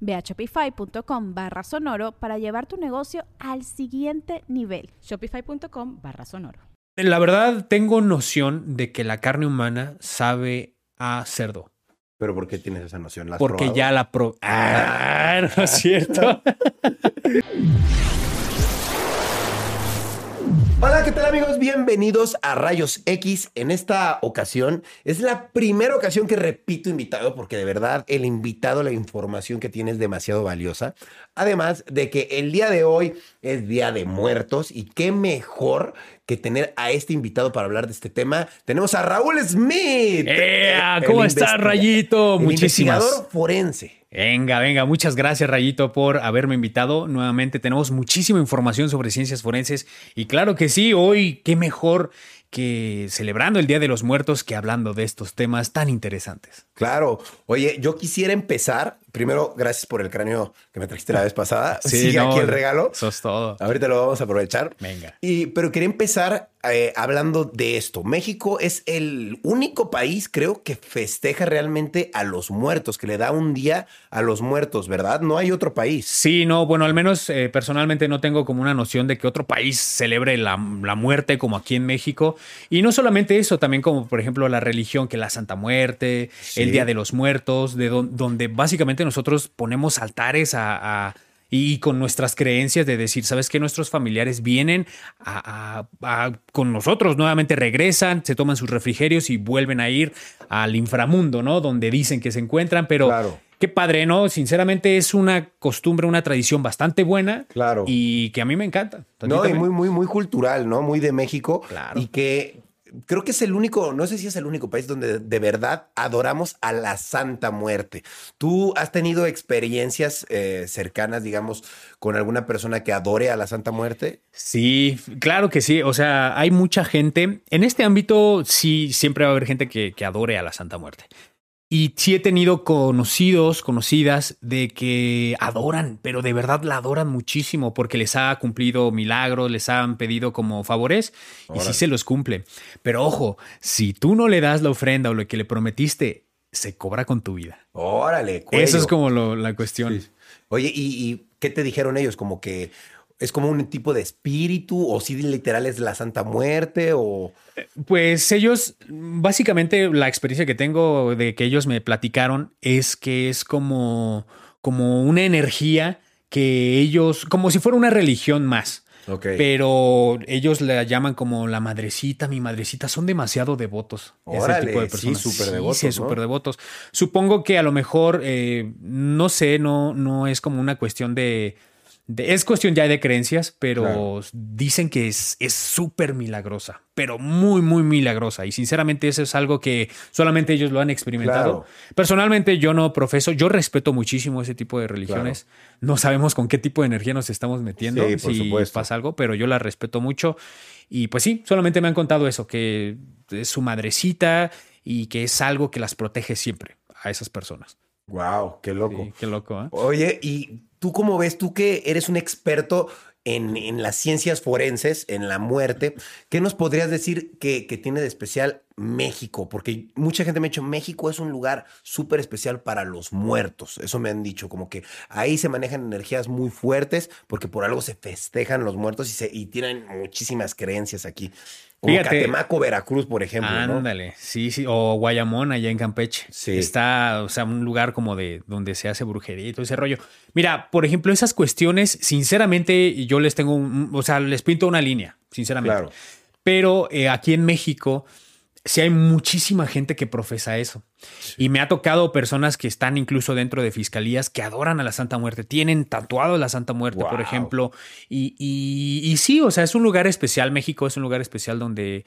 Ve a shopify.com barra sonoro para llevar tu negocio al siguiente nivel. Shopify.com barra sonoro. La verdad, tengo noción de que la carne humana sabe a cerdo. ¿Pero por qué tienes esa noción? Porque ya la pro... Ah, no es cierto. Hola, ¿qué tal amigos? Bienvenidos a Rayos X. En esta ocasión es la primera ocasión que repito invitado porque de verdad el invitado, la información que tiene es demasiado valiosa. Además de que el día de hoy es Día de Muertos y qué mejor que tener a este invitado para hablar de este tema. Tenemos a Raúl Smith. ¿Cómo estás, Rayito? Muchísimas. Investigador forense. Venga, venga, muchas gracias Rayito por haberme invitado. Nuevamente tenemos muchísima información sobre ciencias forenses y claro que sí, hoy qué mejor que celebrando el Día de los Muertos que hablando de estos temas tan interesantes. Claro. Oye, yo quisiera empezar. Primero, gracias por el cráneo que me trajiste la vez pasada. Sí, aquí el regalo. Sos todo. Ahorita lo vamos a aprovechar. Venga. Y, pero quería empezar eh, hablando de esto. México es el único país, creo, que festeja realmente a los muertos, que le da un día a los muertos, ¿verdad? No hay otro país. Sí, no, bueno, al menos eh, personalmente no tengo como una noción de que otro país celebre la, muerte como aquí en México. Y no solamente eso, también como por ejemplo la religión, que la Santa Muerte, el Día de los Muertos, de donde básicamente nosotros ponemos altares a y con nuestras creencias de decir, sabes que nuestros familiares vienen con nosotros, nuevamente regresan, se toman sus refrigerios y vuelven a ir al inframundo, ¿no? Donde dicen que se encuentran, pero qué padre, ¿no? Sinceramente es una costumbre, una tradición bastante buena. Claro. Y que a mí me encanta. No, y muy, muy, muy cultural, ¿no? Muy de México. Claro. Y que creo que es el único, no sé si es el único país donde de verdad adoramos a la Santa Muerte. ¿Tú has tenido experiencias eh, cercanas, digamos, con alguna persona que adore a la Santa Muerte? Sí, claro que sí. O sea, hay mucha gente. En este ámbito, sí, siempre va a haber gente que, que adore a la Santa Muerte. Y sí he tenido conocidos, conocidas de que adoran, pero de verdad la adoran muchísimo porque les ha cumplido milagros, les han pedido como favores y sí se los cumple. Pero ojo, si tú no le das la ofrenda o lo que le prometiste, se cobra con tu vida. Órale, Eso es como la cuestión. Oye, ¿y, ¿y qué te dijeron ellos? Como que ¿Es como un tipo de espíritu o si literal es la Santa Muerte o...? Pues ellos, básicamente la experiencia que tengo de que ellos me platicaron es que es como, como una energía que ellos, como si fuera una religión más. Okay. Pero ellos la llaman como la madrecita, mi madrecita. Son demasiado devotos. ese tipo de personas. Sí, súper devotos. Sí, súper devotos. Supongo que a lo mejor, eh, no sé, no, no es como una cuestión de, es cuestión ya de creencias, pero dicen que es súper milagrosa, pero muy, muy milagrosa. Y sinceramente eso es algo que solamente ellos lo han experimentado. Personalmente yo no profeso, yo respeto muchísimo ese tipo de religiones. No sabemos con qué tipo de energía nos estamos metiendo si pasa algo, pero yo la respeto mucho. Y pues sí, solamente me han contado eso, que es su madrecita y que es algo que las protege siempre a esas personas. Wow, qué loco. qué loco, ¿eh? Oye, y ¿Tú cómo ves? Tú que eres un experto en, las ciencias forenses, en la muerte, ¿qué nos podrías decir que, tiene de especial México? Porque mucha gente me ha dicho, México es un lugar súper especial para los muertos. Eso me han dicho, como que ahí se manejan energías muy fuertes porque por algo se festejan los muertos y, se, y tienen muchísimas creencias aquí. Como Catemaco, Veracruz, por ejemplo. Ándale, sí, sí. O Guayamón, allá en Campeche. Sí. Está, o sea, un lugar como de donde se hace brujería y todo ese rollo. Mira, por ejemplo, esas cuestiones, sinceramente, yo les tengo, un, o sea, les pinto una línea, sinceramente. Claro. Pero eh, aquí en México sí hay muchísima gente que profesa eso. Y me ha tocado personas que están incluso dentro de fiscalías que adoran a la Santa Muerte, tienen tatuado la Santa Muerte, por ejemplo. Y, y, y sí, o sea, es un lugar especial. México es un lugar especial donde,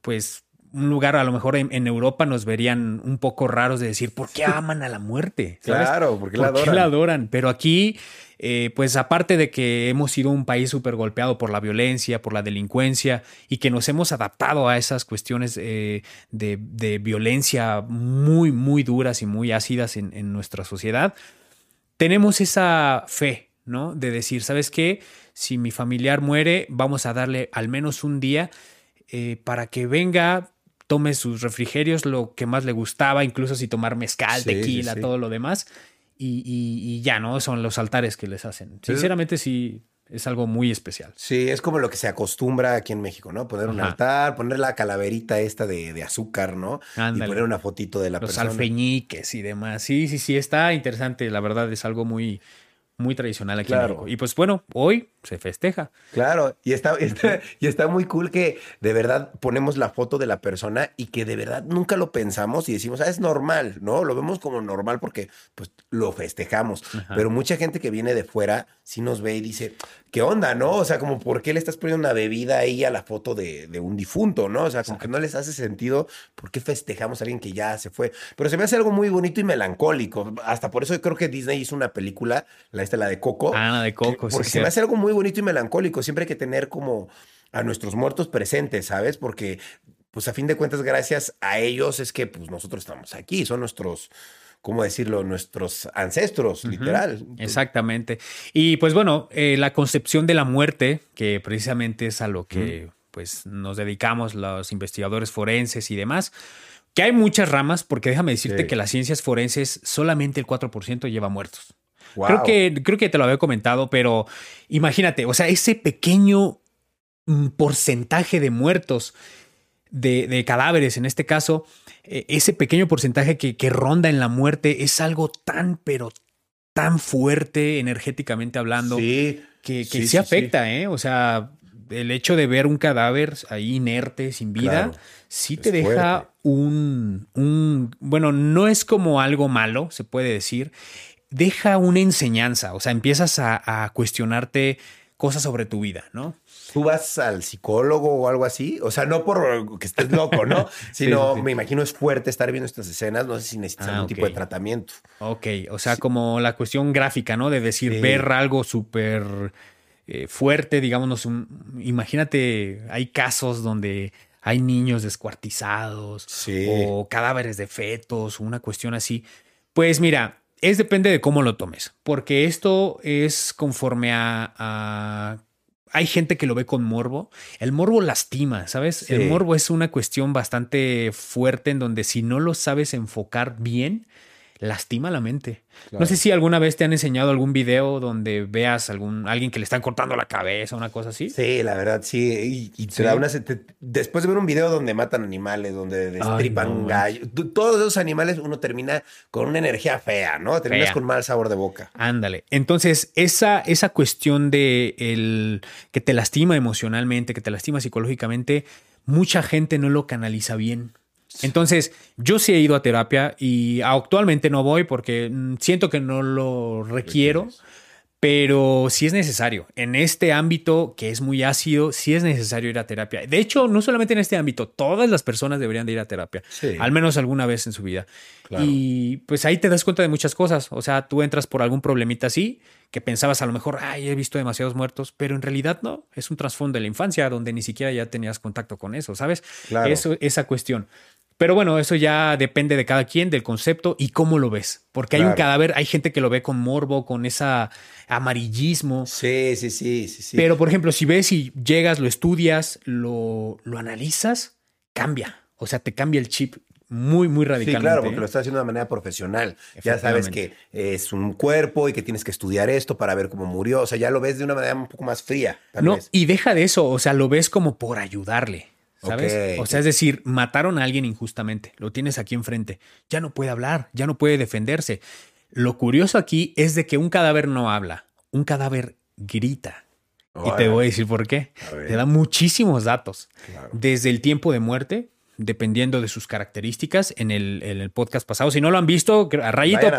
pues, un lugar a lo mejor en, Europa nos verían un poco raros de decir, ¿por qué aman a la muerte? Claro, porque la adoran? Qué la adoran? Pero aquí, eh, pues aparte de que hemos sido un país súper golpeado por la violencia, por la delincuencia y que nos hemos adaptado a esas cuestiones eh, de, violencia muy, muy duras y muy ácidas en, en nuestra sociedad, tenemos esa fe, ¿no? De decir, ¿sabes qué? Si mi familiar muere, vamos a darle al menos un día. Eh, para que venga, tome sus refrigerios, lo que más le gustaba, incluso si tomar mezcal, tequila, todo lo demás. Y, ya, ¿no? Son los altares que les hacen. Sinceramente, sí, es algo muy especial. Sí, es como lo que se acostumbra aquí en México, ¿no? Poner un altar, poner la calaverita esta de, azúcar, ¿no? Y poner una fotito de la Los persona. alfeñiques y demás. Sí, sí, sí, está interesante. La verdad es algo muy, muy tradicional aquí en México. Y pues bueno, hoy se festeja. Claro, y está, y está muy cool que de verdad ponemos la foto de la persona y que de verdad nunca lo pensamos y decimos, ah, es normal, ¿no? Lo vemos como normal porque pues lo festejamos. Pero mucha gente que viene de fuera sí nos ve y dice, ¿qué onda, no? O sea, como, ¿por qué le estás poniendo una bebida ahí a la foto de, un difunto, no? O sea, como que no les hace sentido, ¿por qué festejamos a alguien que ya se fue? Pero se me hace algo muy bonito y melancólico. Hasta por eso yo creo que Disney hizo una película, la esta, la de Coco. Ah, la de Coco, Porque se me hace algo muy bonito y melancólico. Siempre hay que tener como a nuestros muertos presentes, ¿sabes? Porque, pues a fin de cuentas, gracias a ellos es que pues nosotros estamos aquí, son nuestros... ¿cómo decirlo? Nuestros ancestros, literal. Exactamente. Y pues bueno, eh, la concepción de la muerte, que precisamente es a lo que pues nos dedicamos los investigadores forenses y demás, que hay muchas ramas, porque déjame decirte que las ciencias forenses solamente el 4% lleva muertos. Creo, que, creo que te lo había comentado, pero imagínate, o sea, ese pequeño mm, porcentaje de muertos, de, cadáveres en este caso, e, ese pequeño porcentaje que, ronda en la muerte es algo tan, pero tan fuerte energéticamente hablando que, que sí, afecta, ¿eh? O sea, el hecho de ver un cadáver ahí inerte, sin vida, sí te deja un, un, bueno, no es como algo malo, se puede decir, deja una enseñanza, o sea, empiezas a, cuestionarte cosas sobre tu vida, ¿no? ¿Tú vas al psicólogo o algo así? O sea, no por que estés loco, ¿no? Sino, me imagino es fuerte estar viendo estas escenas, no sé si necesitas ah, algún tipo de tratamiento. Ok, o sea, como la cuestión gráfica, ¿no? De decir, ver algo súper eh, fuerte, digamos, imagínate, hay casos donde hay niños descuartizados o cadáveres de fetos, una cuestión así. Pues mira, es depende de cómo lo tomes, porque esto es conforme a, hay gente que lo ve con morbo. El morbo lastima, ¿sabes? El morbo es una cuestión bastante fuerte en donde si no lo sabes enfocar bien, lastima la mente. No sé si alguna vez te han enseñado algún video donde veas algún alguien que le están cortando la cabeza, una cosa así. Sí, la verdad, sí. Y, te da una, después de ver un video donde matan animales, donde destripan gallos, todos esos animales uno termina con una energía fea, ¿no? Terminas con mal sabor de boca. Ándale. Entonces, esa, esa cuestión de el que te lastima emocionalmente, que te lastima psicológicamente, mucha gente no lo canaliza bien. Entonces, yo sí he ido a terapia y actualmente no voy porque mm, siento que no lo requiero, pero sí es necesario. En este ámbito que es muy ácido, sí es necesario ir a terapia. De hecho, no solamente en este ámbito, todas las personas deberían de ir a terapia, al menos alguna vez en su vida. Y pues ahí te das cuenta de muchas cosas. O sea, tú entras por algún problemita así, que pensabas a lo mejor, ay, he visto demasiados muertos, pero en realidad no, es un trasfondo de la infancia donde ni siquiera ya tenías contacto con eso, ¿sabes? Eso, esa cuestión. Pero bueno, eso ya depende de cada quien, del concepto y cómo lo ves. Porque hay un cadáver, hay gente que lo ve con morbo, con esa amarillismo. Sí, sí, sí, sí, Pero por ejemplo, si ves y llegas, lo estudias, lo, lo analizas, cambia. O sea, te cambia el chip muy, muy radicalmente. Sí, claro, porque lo estás haciendo de manera profesional. Ya sabes que es un cuerpo y que tienes que estudiar esto para ver cómo murió. O sea, ya lo ves de una manera un poco más fría. no, y deja de eso. O sea, lo ves como por ayudarle. ¿Sabes? O sea, es decir, mataron a alguien injustamente, lo tienes aquí enfrente, ya no puede hablar, ya no puede defenderse. Lo curioso aquí es de que un cadáver no habla, un cadáver grita. Y te voy a decir por qué. Te da muchísimos datos. Desde el tiempo de muerte, dependiendo de sus características, en el, podcast pasado. Si no lo han visto, a rayito,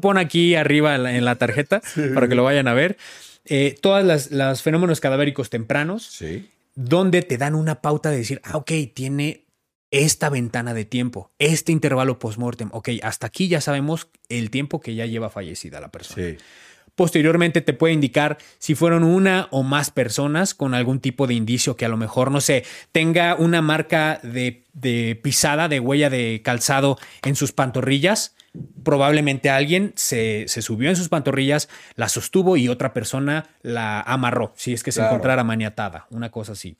pon, aquí arriba en la, tarjeta para que lo vayan a ver. Eh, todas las, fenómenos cadavéricos tempranos, donde te dan una pauta de decir, ah, ok, tiene esta ventana de tiempo, este intervalo post-mortem. Ok, hasta aquí ya sabemos el tiempo que ya lleva fallecida la persona. Posteriormente te puede indicar si fueron una o más personas con algún tipo de indicio que a lo mejor, no sé, tenga una marca de, de pisada, de huella de calzado en sus pantorrillas. Probablemente alguien se, subió en sus pantorrillas, la sostuvo y otra persona la amarró, si es que se encontrara maniatada, una cosa así.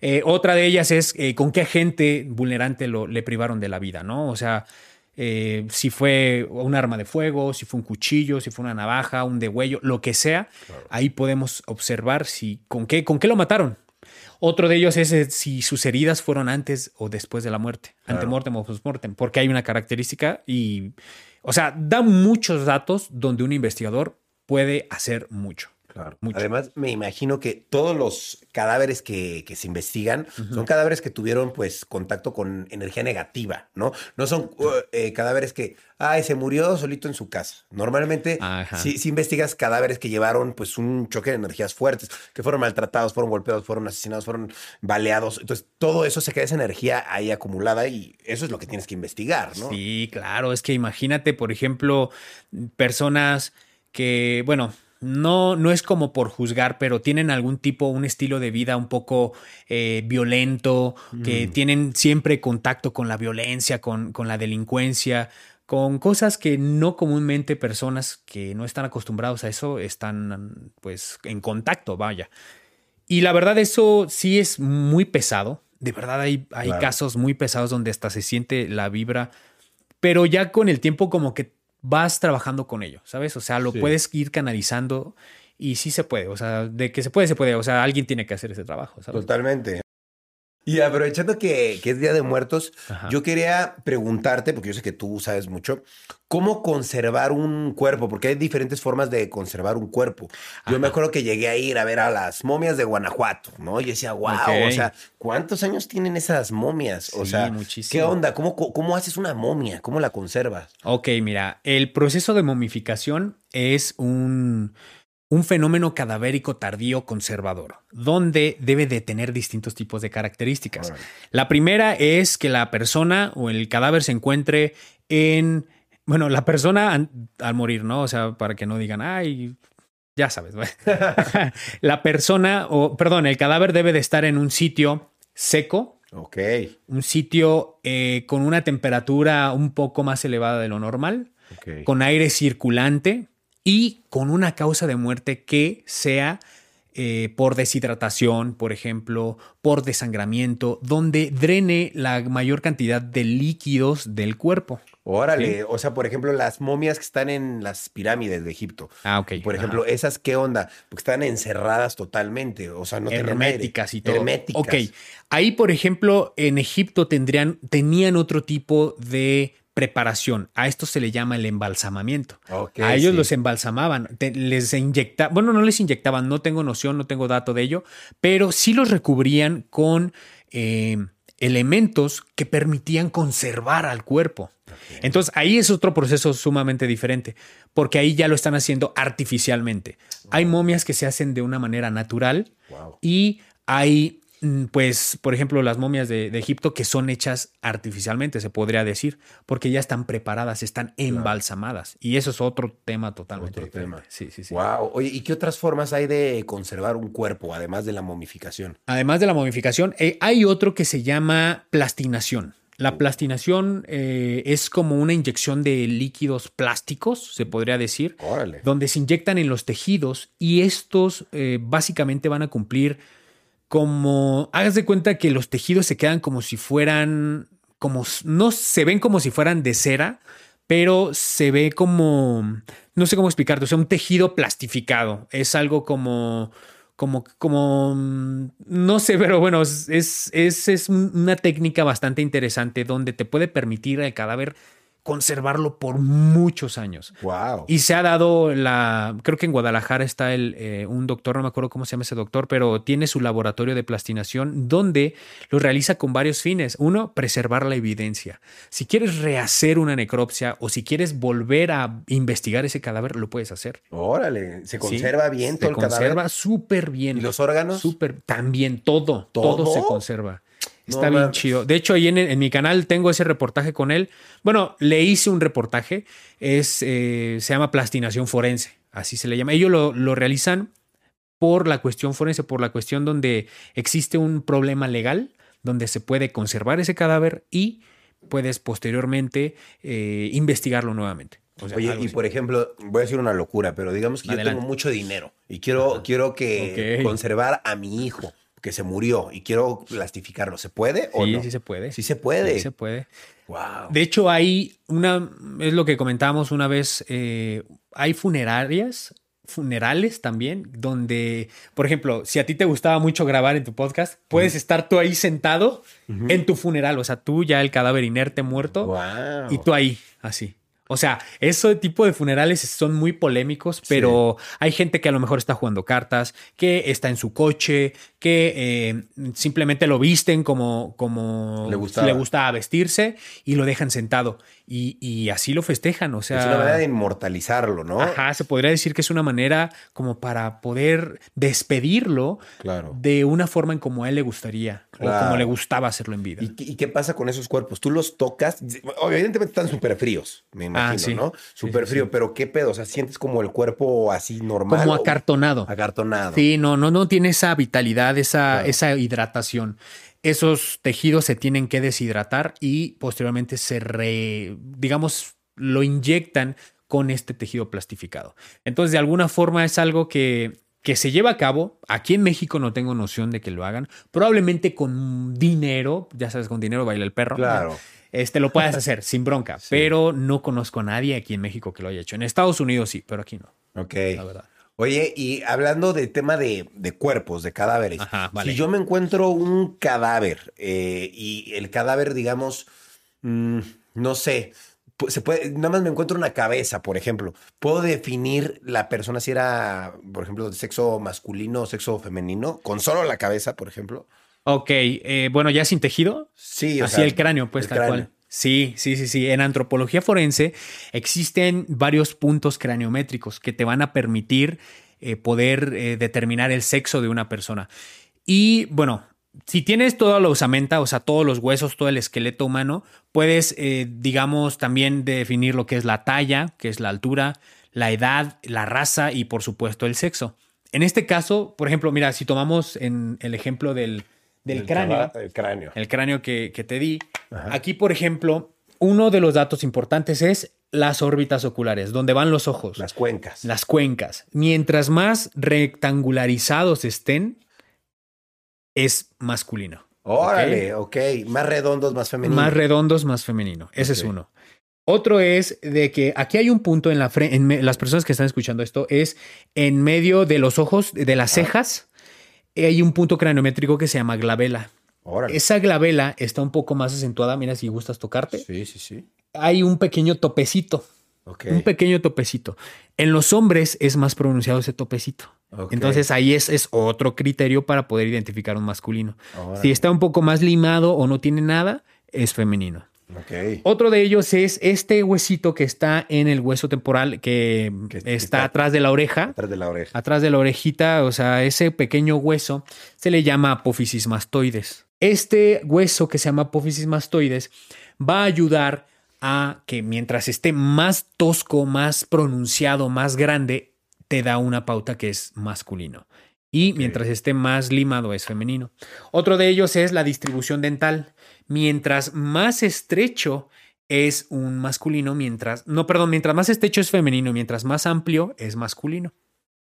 Eh, otra de ellas es eh, con qué agente vulnerante lo, le privaron de la vida, ¿no? O sea, eh, si fue un arma de fuego, si fue un cuchillo, si fue una navaja, un degüello, lo que sea, ahí podemos observar si con qué, con qué lo mataron. Otro de ellos es si sus heridas fueron antes o después de la muerte, claro. antemortem o postmortem, porque hay una característica y, o sea, da muchos datos donde un investigador puede hacer mucho. Claro. Además, me imagino que todos los cadáveres que, se investigan son cadáveres que tuvieron pues contacto con energía negativa, ¿no? No son uh, eh, cadáveres que, ay, se murió solito en su casa. Normalmente, si, investigas cadáveres que llevaron pues un choque de energías fuertes, que fueron maltratados, fueron golpeados, fueron asesinados, fueron baleados. Entonces, todo eso se queda esa energía ahí acumulada y eso es lo que tienes que investigar, ¿no? Sí, claro. Es que imagínate, por ejemplo, personas que, bueno, no, no es como por juzgar, pero tienen algún tipo, un estilo de vida un poco eh, violento, que tienen siempre contacto con la violencia, con, con, la delincuencia, con cosas que no comúnmente personas que no están acostumbrados a eso están pues en contacto, vaya. Y la verdad eso sí es muy pesado. De verdad hay, hay casos muy pesados donde hasta se siente la vibra, pero ya con el tiempo como que vas trabajando con ello, ¿sabes? O sea, lo puedes ir canalizando y sí se puede, o sea, de que se puede, se puede, o sea, alguien tiene que hacer ese trabajo, ¿sabes? Totalmente. Y aprovechando que, es Día de Muertos, yo quería preguntarte, porque yo sé que tú sabes mucho, ¿cómo conservar un cuerpo? Porque hay diferentes formas de conservar un cuerpo. Yo me acuerdo que llegué a ir a ver a las momias de Guanajuato, ¿no? Y decía, wow, o sea, ¿cuántos años tienen esas momias? O sea, ¿qué onda? ¿Cómo, ¿Cómo haces una momia? ¿Cómo la conservas? Ok, mira, el proceso de momificación es un un fenómeno cadavérico tardío conservador, donde debe de tener distintos tipos de características. La primera es que la persona o el cadáver se encuentre en, bueno, la persona al morir, ¿no? O sea, para que no digan, ay, ya sabes, la persona, o perdón, el cadáver debe de estar en un sitio seco. Ok. Un sitio eh, con una temperatura un poco más elevada de lo normal, con aire circulante, y con una causa de muerte que sea eh, por deshidratación, por ejemplo, por desangramiento, donde drene la mayor cantidad de líquidos del cuerpo. Órale, o sea, por ejemplo, las momias que están en las pirámides de Egipto. Ah, ok. Por ejemplo, esas, ¿qué onda? Porque están encerradas totalmente, o sea, no herméticas y todo. Herméticas. Ok, ahí, por ejemplo, en Egipto tendrían, tenían otro tipo de preparación. A esto se le llama el embalsamamiento. a ellos los embalsamaban, les inyectaban, bueno, no les inyectaban, no tengo noción, no tengo dato de ello, pero sí los recubrían con eh, elementos que permitían conservar al cuerpo. Entonces ahí es otro proceso sumamente diferente, porque ahí ya lo están haciendo artificialmente. Hay momias que se hacen de una manera natural y hay pues, por ejemplo, las momias de, Egipto que son hechas artificialmente, se podría decir, porque ya están preparadas, están embalsamadas. Y eso es otro tema totalmente otro Tema. Sí, sí, sí. Wow. Oye, ¿y qué otras formas hay de conservar un cuerpo, además de la momificación? Además de la momificación, eh, hay otro que se llama plastinación. La plastinación eh, es como una inyección de líquidos plásticos, se podría decir, donde se inyectan en los tejidos y estos eh, básicamente van a cumplir como, hagas de cuenta que los tejidos se quedan como si fueran, como, no se ven como si fueran de cera, pero se ve como, no sé cómo explicarte, o sea, un tejido plastificado. Es algo como, como, como, no sé, pero bueno, es, es, es una técnica bastante interesante donde te puede permitir al cadáver conservarlo por muchos años. Wow. Y se ha dado la, creo que en Guadalajara está el, eh, un doctor, no me acuerdo cómo se llama ese doctor, pero tiene su laboratorio de plastinación donde lo realiza con varios fines. Uno, preservar la evidencia. Si quieres rehacer una necropsia o si quieres volver a investigar ese cadáver, lo puedes hacer. Órale, se conserva Sí, bien se todo el conserva cadáver. súper bien. ¿Y los órganos? Súper, también todo, todo, ¿Todo? se conserva. No Está bien chido. De hecho, ahí en, en mi canal tengo ese reportaje con él. Bueno, le hice un reportaje. Es, eh, se llama plastinación forense. Así se le llama. Ellos lo, lo realizan por la cuestión forense, por la cuestión donde existe un problema legal, donde se puede conservar ese cadáver y puedes posteriormente eh, investigarlo nuevamente. O sea, Oye, y así. por ejemplo, voy a decir una locura, pero digamos que yo tengo mucho dinero y quiero, quiero que conservar a mi hijo que se murió y quiero plastificarlo. ¿Se puede o Sí, no? sí se puede. Sí se puede. Sí se puede. Wow. De hecho, hay una, es lo que comentábamos una vez, eh, hay funerarias, funerales también, donde, por ejemplo, si a ti te gustaba mucho grabar en tu podcast, puedes estar tú ahí sentado en tu funeral, o sea, tú ya el cadáver inerte muerto Wow. y tú ahí, así. O sea, ese tipo de funerales son muy polémicos, pero hay gente que a lo mejor está jugando cartas, que está en su coche, que eh, simplemente lo visten como, como Le gustaba. gusta vestirse y lo dejan sentado. Y, y así lo festejan. O sea, es una manera de inmortalizarlo, ¿no? Ajá, se podría decir que es una manera como para poder despedirlo Claro. de una forma en como a él le gustaría o como le gustaba hacerlo en vida. ¿Y, qué- y qué pasa con esos cuerpos? Tú los tocas, evidentemente están súper fríos, me imagino, Ah, sí. ¿no? Súper sí, frío, sí. pero ¿qué pedo? O sea, sientes como el cuerpo así normal. Como o- acartonado. Acartonado. Sí, no, no, no tiene esa vitalidad, esa, Claro. esa hidratación. Esos tejidos se tienen que deshidratar y posteriormente se re, digamos, lo inyectan con este tejido plastificado. Entonces, de alguna forma es algo que, que se lleva a cabo. Aquí en México no tengo noción de que lo hagan. Probablemente con dinero, ya sabes, con dinero baila el perro. Claro. Este lo puedes hacer sin bronca, pero no conozco a nadie aquí en México que lo haya hecho. En Estados Unidos sí, pero aquí no, Ok. la verdad. Oye, y hablando del tema de, de cuerpos, de cadáveres, Ajá, vale. si yo me encuentro un cadáver eh, y el cadáver, digamos, mm, no sé, se puede, nada más me encuentro una cabeza, por ejemplo, ¿puedo definir la persona si era, por ejemplo, de sexo masculino o sexo femenino? Con solo la cabeza, por ejemplo. Ok, eh, bueno, ya sin tejido. Sí, o Así sea, el cráneo, pues el tal cráneo. cual. Sí, sí, sí, sí. En antropología forense existen varios puntos craniométricos que te van a permitir eh, poder eh, determinar el sexo de una persona. Y bueno, si tienes toda la osamenta, o sea, todos los huesos, todo el esqueleto humano, puedes, eh, digamos, también definir lo que es la talla, que es la altura, la edad, la raza y por supuesto el sexo. En este caso, por ejemplo, mira, si tomamos en el ejemplo del, del El cráneo, El cráneo. el cráneo que, que te di. Ajá. Aquí, por ejemplo, uno de los datos importantes es las órbitas oculares, donde van los ojos, Las cuencas. las cuencas. Mientras más rectangularizados estén, es masculino. Órale, ok. Más redondos, más femeninos. Más redondos, más femenino. Ese es uno. Otro es de que aquí hay un punto en la frente, las personas que están escuchando esto, es en medio de los ojos, de las cejas, hay un punto craniométrico que se llama glabela. Órale. Esa glabela está un poco más acentuada. Mira si gustas tocarte. Sí, sí, sí. Hay un pequeño topecito. Un pequeño topecito. En los hombres es más pronunciado ese topecito. Entonces ahí es, es otro criterio para poder identificar un masculino. Órale. Si está un poco más limado o no tiene nada, es femenino. Otro de ellos es este huesito que está en el hueso temporal que, Que- está, atrás de la oreja. Atrás de la oreja. Atrás de la orejita, o sea, ese pequeño hueso se le llama apófisis mastoides. Este hueso que se llama apófisis mastoides va a ayudar a que mientras esté más tosco, más pronunciado, más grande, te da una pauta que es masculino. Y mientras esté más limado es femenino. Otro de ellos es la distribución dental. Mientras más estrecho es un masculino, mientras, no, perdón, mientras más estrecho es femenino, mientras más amplio es masculino.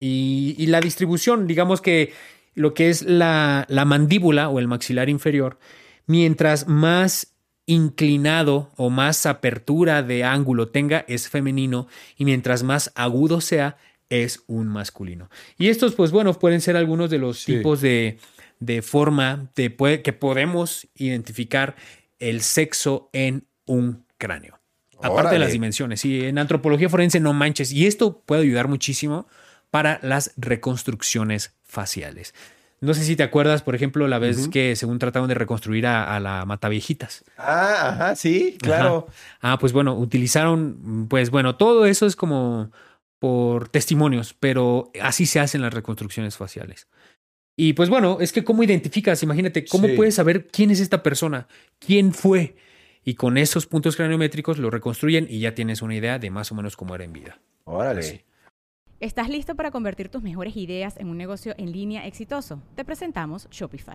Y, y la distribución, digamos que lo que es la, la mandíbula o el maxilar inferior, mientras más inclinado o más apertura de ángulo tenga, es femenino, y mientras más agudo sea, es un masculino. Y estos, pues bueno, pueden ser algunos de los Sí. tipos de, de forma de, que podemos identificar el sexo en un cráneo. Aparte Órale. de las dimensiones. Sí, en antropología forense no manches. Y esto puede ayudar muchísimo para las reconstrucciones faciales. No sé si te acuerdas, por ejemplo, la vez que según trataron de reconstruir a, a la Mataviejitas. Ah, ajá, sí, claro. Ajá. Ah, pues bueno, utilizaron, pues bueno, todo eso es como por testimonios, pero así se hacen las reconstrucciones faciales. Y pues bueno, es que cómo identificas, imagínate, cómo Sí. puedes saber quién es esta persona, quién fue. Y con esos puntos craniométricos lo reconstruyen y ya tienes una idea de más o menos cómo era en vida. Órale. ¿Estás listo para convertir tus mejores ideas en un negocio en línea exitoso? Te presentamos Shopify.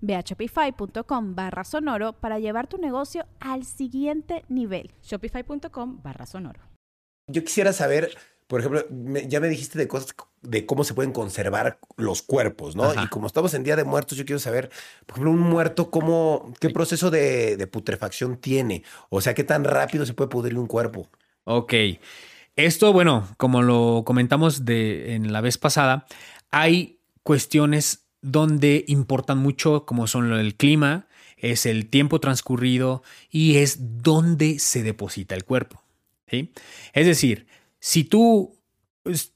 Ve a shopify.com barra sonoro para llevar tu negocio al siguiente nivel. Shopify.com barra sonoro. Yo quisiera saber, por ejemplo, me- ya me dijiste de cosas de cómo se pueden conservar los cuerpos, ¿no? Ajá. Y como estamos en Día de Muertos, yo quiero saber, por ejemplo, un muerto, cómo, qué proceso de, de putrefacción tiene. O sea, qué tan rápido se puede pudrir un cuerpo. Ok. Esto, bueno, como lo comentamos de, en la vez pasada, hay cuestiones donde importan mucho, como son del clima, es el tiempo transcurrido y es dónde se deposita el cuerpo. Es decir, si tú,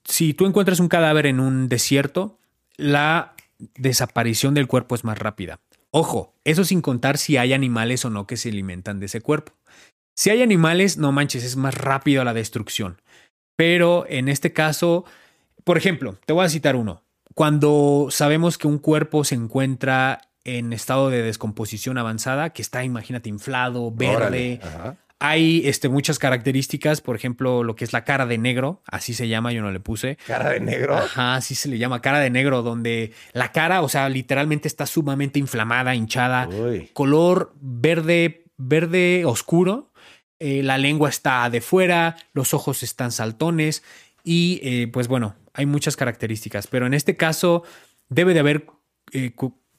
si tú encuentras un cadáver en un desierto, la desaparición del cuerpo es más rápida. Ojo, eso sin contar si hay animales o no que se alimentan de ese cuerpo. Si hay animales, no manches, es más rápido la destrucción. Pero en este caso, por ejemplo, te voy a citar uno. Cuando sabemos que un cuerpo se encuentra en estado de descomposición avanzada, que está, imagínate, inflado, verde, Órale. Hay este, muchas características, por ejemplo, lo que es la cara de negro, así se llama, yo no le puse. Cara de negro. Ajá, así se le llama cara de negro, donde la cara, o sea, literalmente está sumamente inflamada, hinchada, Uy. color verde, verde oscuro. eh, la lengua está de fuera, los ojos están saltones y eh, pues bueno, hay muchas características, pero en este caso debe de haber, eh,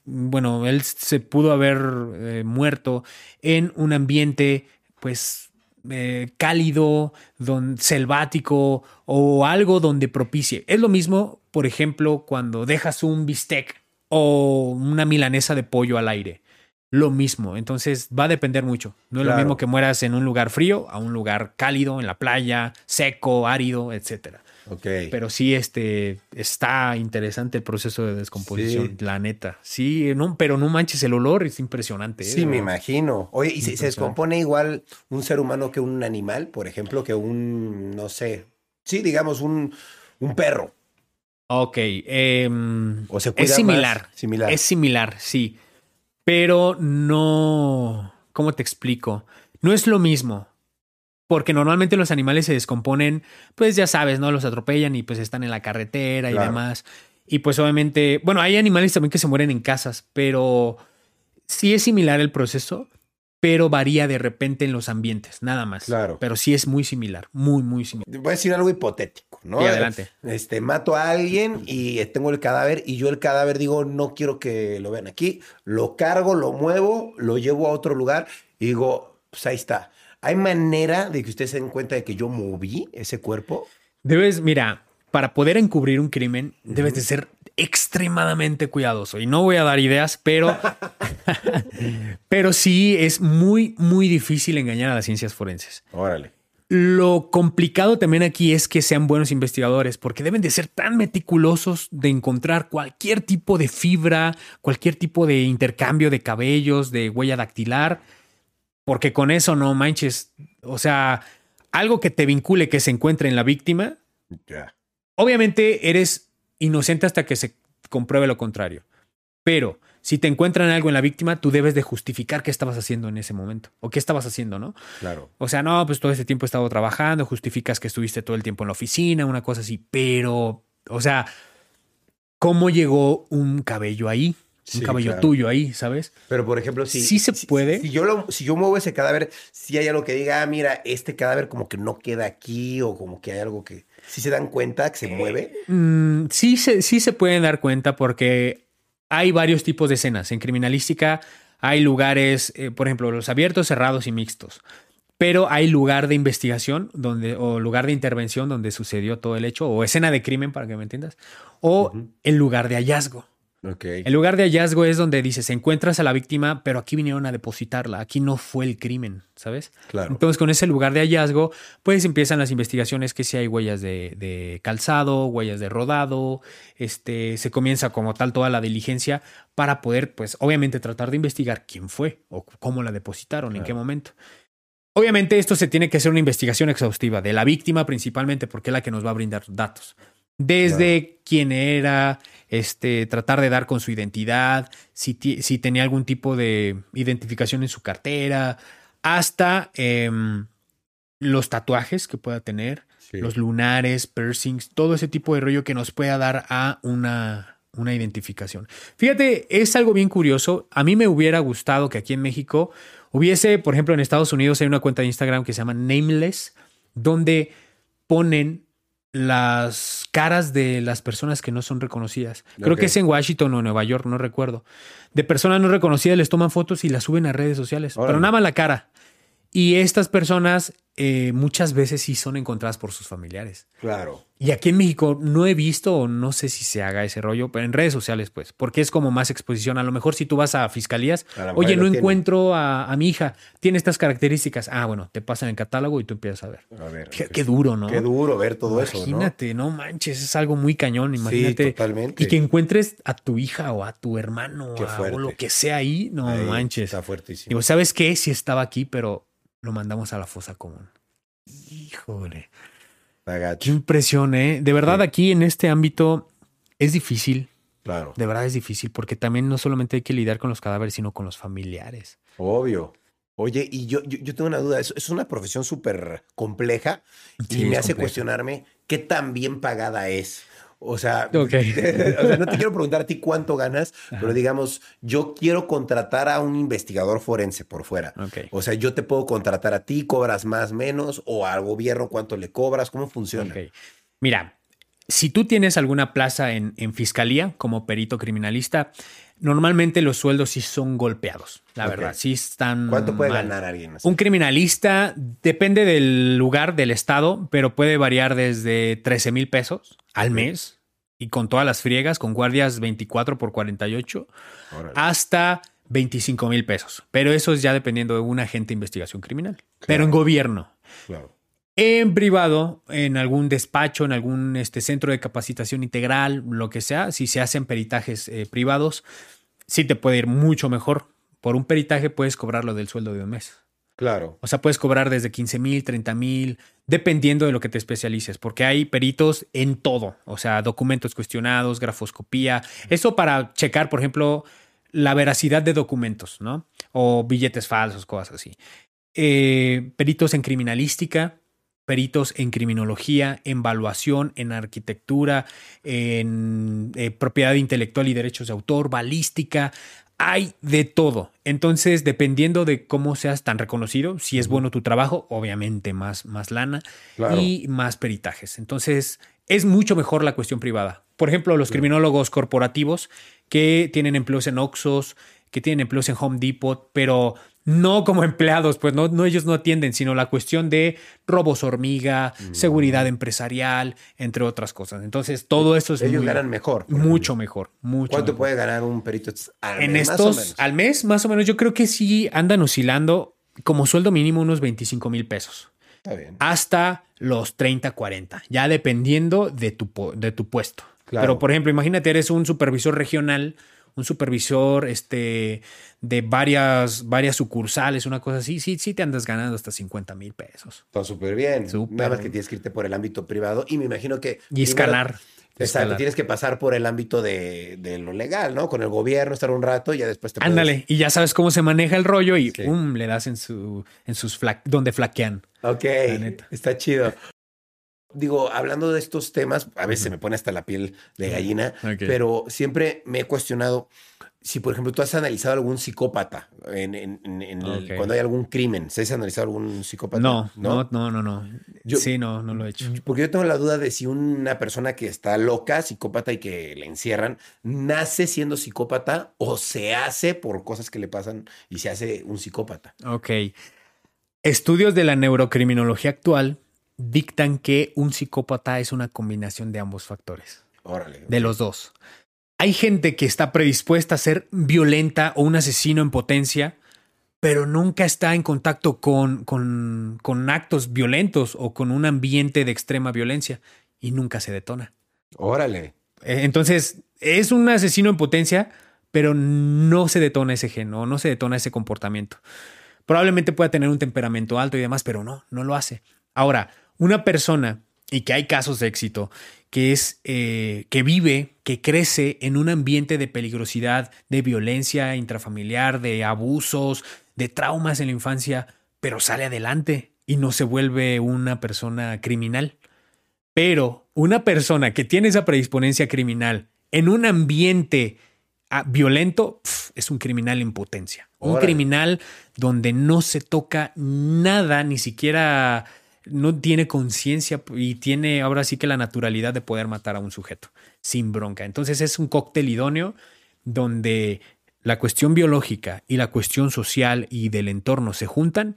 bueno, él se pudo haber eh, muerto en un ambiente pues eh, cálido, don, selvático o algo donde propicie. Es lo mismo, por ejemplo, cuando dejas un bistec o una milanesa de pollo al aire. Lo mismo, entonces va a depender mucho. No es lo mismo que mueras en un lugar frío a un lugar cálido, en la playa, seco, árido, etcétera. Ok. Pero sí, este está interesante el proceso de descomposición, Sí. la neta. Sí, no, pero no manches, el olor es impresionante. ¿eh? Sí, me imagino. Oye, ¿y se, se descompone igual un ser humano que un animal? Por ejemplo, que un, no sé, sí, digamos, un, un perro. Ok, em, O se es más similar. similar. Es similar, sí. Pero no. ¿Cómo te explico? No es lo mismo. Porque normalmente los animales se descomponen, pues ya sabes, ¿no? Los atropellan y pues están en la carretera y demás. Y pues obviamente, bueno, hay animales también que se mueren en casas, pero sí es similar el proceso, pero varía de repente en los ambientes, nada más. Claro. Pero sí es muy similar, muy, muy similar. Voy a decir algo hipotético, ¿no? Sí, adelante. Este, mato a alguien y tengo el cadáver y yo el cadáver digo, no quiero que lo vean aquí. Lo cargo, lo muevo, lo llevo a otro lugar y digo, pues ahí está. ¿Hay manera de que ustedes se den cuenta de que yo moví ese cuerpo? Debes, mira, para poder encubrir un crimen, debes de ser extremadamente cuidadoso. Y no voy a dar ideas, pero, pero sí es muy, muy difícil engañar a las ciencias forenses. Órale. Lo complicado también aquí es que sean buenos investigadores, porque deben de ser tan meticulosos de encontrar cualquier tipo de fibra, cualquier tipo de intercambio de cabellos, de huella dactilar, porque con eso no manches. O sea, algo que te vincule que se encuentre en la víctima, obviamente eres inocente hasta que se compruebe lo contrario. Pero si te encuentran algo en la víctima, tú debes de justificar qué estabas haciendo en ese momento o qué estabas haciendo, ¿no? Claro. O sea, no, pues todo ese tiempo he estado trabajando, justificas que estuviste todo el tiempo en la oficina, una cosa así, pero, o sea, ¿cómo llegó un cabello ahí? Un Sí, cabello claro. tuyo ahí, ¿sabes? Pero, por ejemplo, si... Sí se si- puede. Si, yo lo- si yo muevo ese cadáver, si hay algo que diga, ah, mira, este cadáver como que no queda aquí o como que hay algo que... Si se dan cuenta que se mueve. Mm, sí, se, sí se pueden dar cuenta porque hay varios tipos de escenas. En criminalística hay lugares, eh, por ejemplo, los abiertos, cerrados y mixtos. Pero hay lugar de investigación donde, o lugar de intervención donde sucedió todo el hecho, o escena de crimen, para que me entiendas, o el lugar de hallazgo. Ok. El lugar de hallazgo es donde dices, encuentras a la víctima, pero aquí vinieron a depositarla, aquí no fue el crimen, ¿sabes? Claro. Entonces, con ese lugar de hallazgo, pues empiezan las investigaciones, que si hay huellas de, de calzado, huellas de rodado, este, se comienza como tal toda la diligencia para poder, pues, obviamente tratar de investigar quién fue o cómo la depositaron, en qué momento. Obviamente esto se tiene que hacer una investigación exhaustiva de la víctima principalmente porque es la que nos va a brindar datos. Desde quién era, este, tratar de dar con su identidad, si, si tenía algún tipo de identificación en su cartera, hasta em, los tatuajes que pueda tener, Sí. los lunares, piercings, todo ese tipo de rollo que nos pueda dar a una, una identificación. Fíjate, es algo bien curioso. A mí me hubiera gustado que aquí en México hubiese, por ejemplo, en Estados Unidos hay una cuenta de Instagram que se llama Nameless, donde ponen las caras de las personas que no son reconocidas. Creo que es en Washington o Nueva York, no recuerdo. De personas no reconocidas les toman fotos y las suben a redes sociales, Órale. pero nada más la cara. Y estas personas eh, muchas veces sí son encontradas por sus familiares. Claro. Y aquí en México no he visto, o no sé si se haga ese rollo, pero en redes sociales, pues, porque es como más exposición. A lo mejor si tú vas a fiscalías, A oye, no encuentro a, a mi hija, tiene estas características. Ah, bueno, te pasan el catálogo y tú empiezas a ver. A ver. Qué, duro, ¿no? Qué duro ver todo eso. Imagínate, ¿no? manches, es algo muy cañón. Imagínate. totalmente. Y que encuentres a tu hija o a tu hermano o lo que sea ahí, no Ahí manches. Está fuertísimo. Digo, ¿sabes qué? Sí estaba aquí, pero lo mandamos a la fosa común. Híjole. Qué impresión, ¿eh? De verdad, Sí. aquí en este ámbito es difícil. Claro. De verdad es difícil porque también no solamente hay que lidiar con los cadáveres, sino con los familiares. Obvio. Oye, y yo, yo, yo tengo una duda. Es, es una profesión súper compleja y Sí, me hace cuestionarme qué tan bien pagada es. O sea, Ok. o sea, no te quiero preguntar a ti cuánto ganas, pero digamos, yo quiero contratar a un investigador forense por fuera. O sea, yo te puedo contratar a ti, cobras más, menos, o al gobierno cuánto le cobras, ¿cómo funciona? Mira, si tú tienes alguna plaza en, en fiscalía como perito criminalista, normalmente los sueldos sí son golpeados, la verdad, sí están ¿Cuánto puede mal. ganar alguien? así? Un criminalista depende del lugar, del estado, pero puede variar desde 13 mil pesos al mes y con todas las friegas, con guardias 24 por 48, Órale. hasta 25 mil pesos. Pero eso es ya dependiendo de un agente de investigación criminal. Pero en gobierno. Claro. En privado, en algún despacho, en algún este, centro de capacitación integral, lo que sea, si se hacen peritajes eh, privados, sí te puede ir mucho mejor. Por un peritaje puedes cobrarlo del sueldo de un mes. Claro. O sea, puedes cobrar desde 15 mil, 30 mil, dependiendo de lo que te especialices, porque hay peritos en todo. O sea, documentos cuestionados, grafoscopía. Eso para checar, por ejemplo, la veracidad de documentos, ¿no? O billetes falsos, cosas así. Eh, peritos en criminalística, peritos en criminología, en evaluación, en arquitectura, en eh, propiedad intelectual y derechos de autor, balística. Hay de todo. Entonces, dependiendo de cómo seas tan reconocido, si es bueno tu trabajo, obviamente más, más lana Claro. y más peritajes. Entonces, es mucho mejor la cuestión privada. Por ejemplo, los criminólogos corporativos que tienen empleos en Oxxos, que tienen empleos en Home Depot, pero no como empleados, pues no, no ellos no atienden, sino la cuestión de robos hormiga, Mm. seguridad empresarial, entre otras cosas. Entonces, todo eso es Ellos muy- ganan mejor. mucho mejor, mucho ¿Cuánto mejor. puede ganar un perito al En mes, estos, al mes, más o menos, yo creo que sí andan oscilando como sueldo mínimo unos 25 mil pesos Está bien. hasta los 30, 40, ya dependiendo de tu, de tu puesto. Claro. Pero, por ejemplo, imagínate, eres un supervisor regional, un supervisor este, de varias, varias sucursales, una cosa así, sí, sí te andas ganando hasta 50 mil pesos. Está súper bien. Súper Nada más que tienes que irte por el ámbito privado y me imagino que... Y escalar. Exacto, tienes que pasar por el ámbito de, de lo legal, ¿no? Con el gobierno, estar un rato y ya después te puedes- Ándale, y ya sabes cómo se maneja el rollo y Sí. pum, le das en su en sus fla- donde flaquean. Ok, La neta. está chido. Digo, hablando de estos temas, a veces se me pone hasta la piel de gallina, pero siempre me he cuestionado si, por ejemplo, tú has analizado algún psicópata en, en- en- en el- Ok. cuando hay algún crimen. ¿Se has analizado algún psicópata? No, no, no, no, no. Yo- sí, no, no lo he hecho. Porque yo tengo la duda de si una persona que está loca, psicópata y que le encierran, nace siendo psicópata o se hace por cosas que le pasan y se hace un psicópata. Ok. Estudios de la neurocriminología actual dictan que un psicópata es una combinación de ambos factores, Órale. de los dos. Hay gente que está predispuesta a ser violenta o un asesino en potencia, pero nunca está en contacto con, con, con actos violentos o con un ambiente de extrema violencia y nunca se detona. Órale. Eh, Entonces, es un asesino en potencia, pero no se detona ese gen o no se detona ese comportamiento. Probablemente pueda tener un temperamento alto y demás, pero no, no lo hace. Ahora, una persona, y que hay casos de éxito, que es eh, que vive, que crece en un ambiente de peligrosidad, de violencia intrafamiliar, de abusos, de traumas en la infancia, pero sale adelante y no se vuelve una persona criminal. Pero una persona que tiene esa predisponencia criminal en un ambiente ah, violento pf, es un criminal en potencia. Un Órale. criminal donde no se toca nada, ni siquiera no tiene conciencia y tiene ahora sí que la naturalidad de poder matar a un sujeto sin bronca. Entonces es un cóctel idóneo donde la cuestión biológica y la cuestión social y del entorno se juntan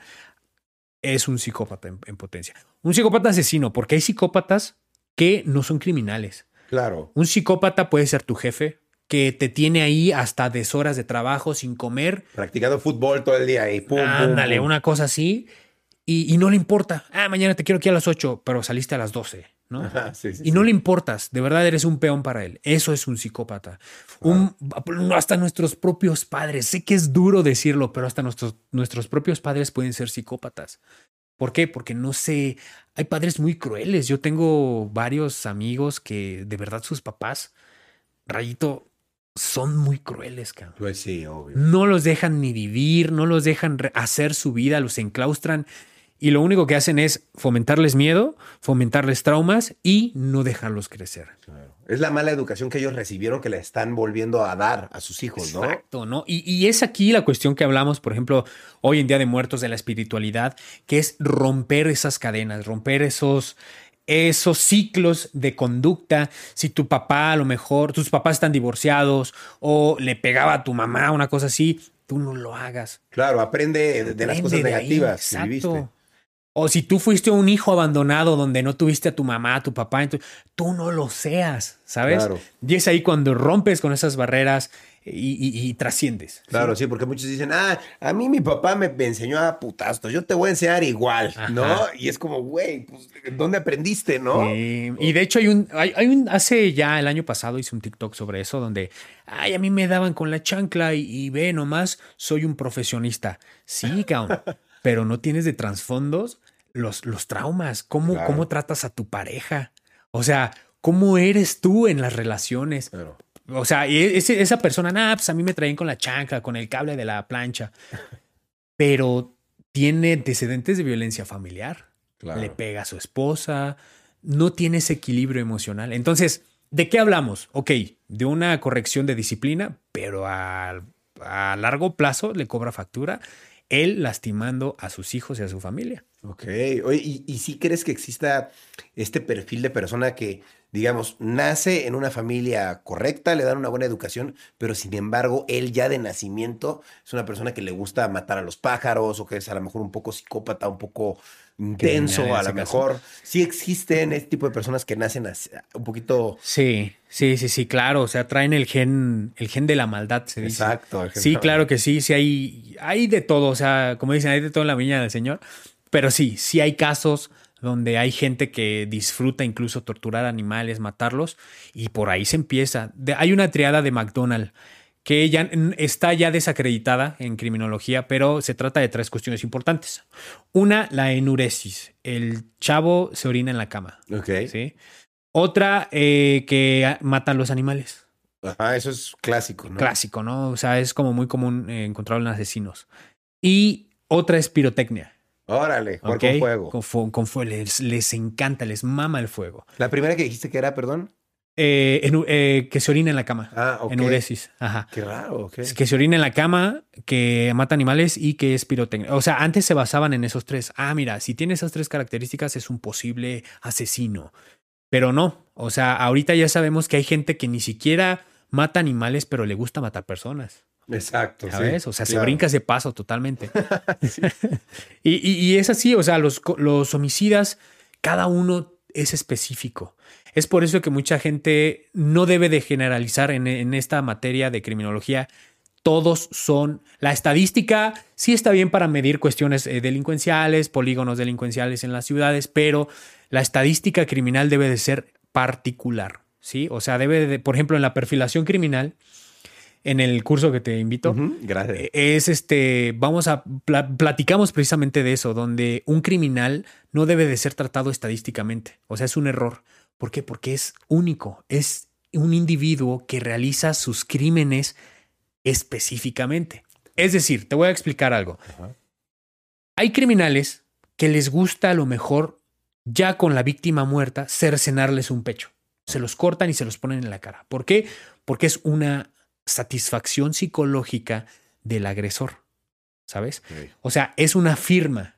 es un psicópata en, en potencia. Un psicópata asesino, porque hay psicópatas que no son criminales. Claro. Un psicópata puede ser tu jefe, que te tiene ahí hasta deshoras de trabajo sin comer. Practicando fútbol todo el día y pum, pum, Ándale, pum. una cosa así. Y, y no le importa. Ah, mañana te quiero aquí a las 8, pero saliste a las 12, ¿no? Ajá, sí, sí, Y no sí. le importas, de verdad eres un peón para él. Eso es un psicópata. Un, hasta nuestros propios padres, sé que es duro decirlo, pero hasta nuestros, nuestros propios padres pueden ser psicópatas. ¿Por qué? Porque no sé, hay padres muy crueles. Yo tengo varios amigos que de verdad sus papás, rayito, son muy crueles, cabrón. Pues sí, obvio. No los dejan ni vivir, no los dejan hacer su vida, los enclaustran y lo único que hacen es fomentarles miedo, fomentarles traumas y no dejarlos crecer. Claro. Es la mala educación que ellos recibieron que le están volviendo a dar a sus hijos, ¿no? Exacto, ¿no? Y, y es aquí la cuestión que hablamos, por ejemplo, hoy en Día de Muertos de la espiritualidad, que es romper esas cadenas, romper esos, esos ciclos de conducta. Si tu papá, a lo mejor, tus papás están divorciados o le pegaba a tu mamá, una cosa así, tú no lo hagas. Claro, aprende de, de las cosas de ahí, negativas que viviste. O si tú fuiste un hijo abandonado donde no tuviste a tu mamá, a tu papá, entonces, tú no lo seas, ¿sabes? Claro. Y es ahí cuando rompes con esas barreras y, y- y trasciendes. Claro, sí, porque muchos dicen, ah, a mí mi papá me, me enseñó a putastos, yo te voy a enseñar igual, Ajá. ¿no? Y es como, güey, pues, ¿dónde aprendiste, no? Sí, Y de hecho hay un, hay, hay un, hace ya el año pasado hice un TikTok sobre eso donde, ay, a mí me daban con la chancla y, y ve nomás, soy un profesionista. Sí, cabrón, pero no tienes de trasfondos los, los traumas, cómo, Claro. cómo tratas a tu pareja, o sea, cómo eres tú en las relaciones. Claro. O sea, ese- esa persona, nada, pues a mí me traían con la chancla, con el cable de la plancha, pero tiene antecedentes de violencia familiar Claro. le pega a su esposa, no tiene ese equilibrio emocional. Entonces, ¿de qué hablamos? Ok, de una corrección de disciplina, pero a, a largo plazo le cobra factura él lastimando a sus hijos y a su familia. Ok, oye, ¿y, y sí crees que exista este perfil de persona que, digamos, nace en una familia correcta, le dan una buena educación, pero sin embargo, él ya de nacimiento es una persona que le gusta matar a los pájaros o que es a lo mejor un poco psicópata, un poco intenso, a lo caso. mejor. Sí existen este tipo de personas que nacen un poquito... Sí, sí, sí, sí, claro. O sea, traen el gen, el gen de la maldad, se dice. Exacto. el Sí, claro que sí, sí hay, hay de todo, o sea, como dicen, hay de todo en la viña del Señor, pero sí, sí hay casos donde hay gente que disfruta incluso torturar animales, matarlos, y por ahí se empieza. De- hay una triada de McDonald que ya está ya desacreditada en criminología, pero se trata de tres cuestiones importantes. Una, la enuresis. El chavo se orina en la cama. Ok. ¿sí? Otra eh, que matan los animales. Ajá, eso es clásico, ¿no? Clásico, ¿no? O sea, es como muy común eh, encontrarlo en asesinos. Y otra es pirotecnia. Órale, jugar con fuego. Con, fu- con fuego. Les, les encanta, les mama el fuego. La primera que dijiste que era, perdón. Eh, eh, que se orina en la cama. Ah, ok. Enuresis. Ajá. Qué raro, ok. Es Que se orina en la cama, que mata animales y que es pirotecnia. O sea, antes se basaban en esos tres. Ah, mira, si tiene esas tres características es un posible asesino. Pero no. O sea, ahorita ya sabemos que hay gente que ni siquiera mata animales, pero le gusta matar personas. Exacto. ¿Sabes? sí, o sea, se brinca ese paso totalmente. y, y- y es así, o sea, los, homicidas, cada uno es específico. Es por eso que mucha gente no debe de generalizar en, en esta materia de criminología. Todos son. La estadística sí está bien para medir cuestiones eh, delincuenciales, polígonos delincuenciales en las ciudades, pero la estadística criminal debe de ser particular. ¿Sí? O sea, debe de, por ejemplo, en la perfilación criminal, en el curso que te invito, Gracias. eh, es este, vamos a, pla- platicamos precisamente de eso, donde un criminal no debe de ser tratado estadísticamente, o sea, es un error. ¿Por qué? Porque es único, es un individuo que realiza sus crímenes específicamente. Es decir, te voy a explicar algo. Hay criminales que les gusta a lo mejor, ya con la víctima muerta, cercenarles un pecho. Se los cortan y se los ponen en la cara. ¿Por qué? Porque es una satisfacción psicológica del agresor. ¿Sabes? O sea, es una firma.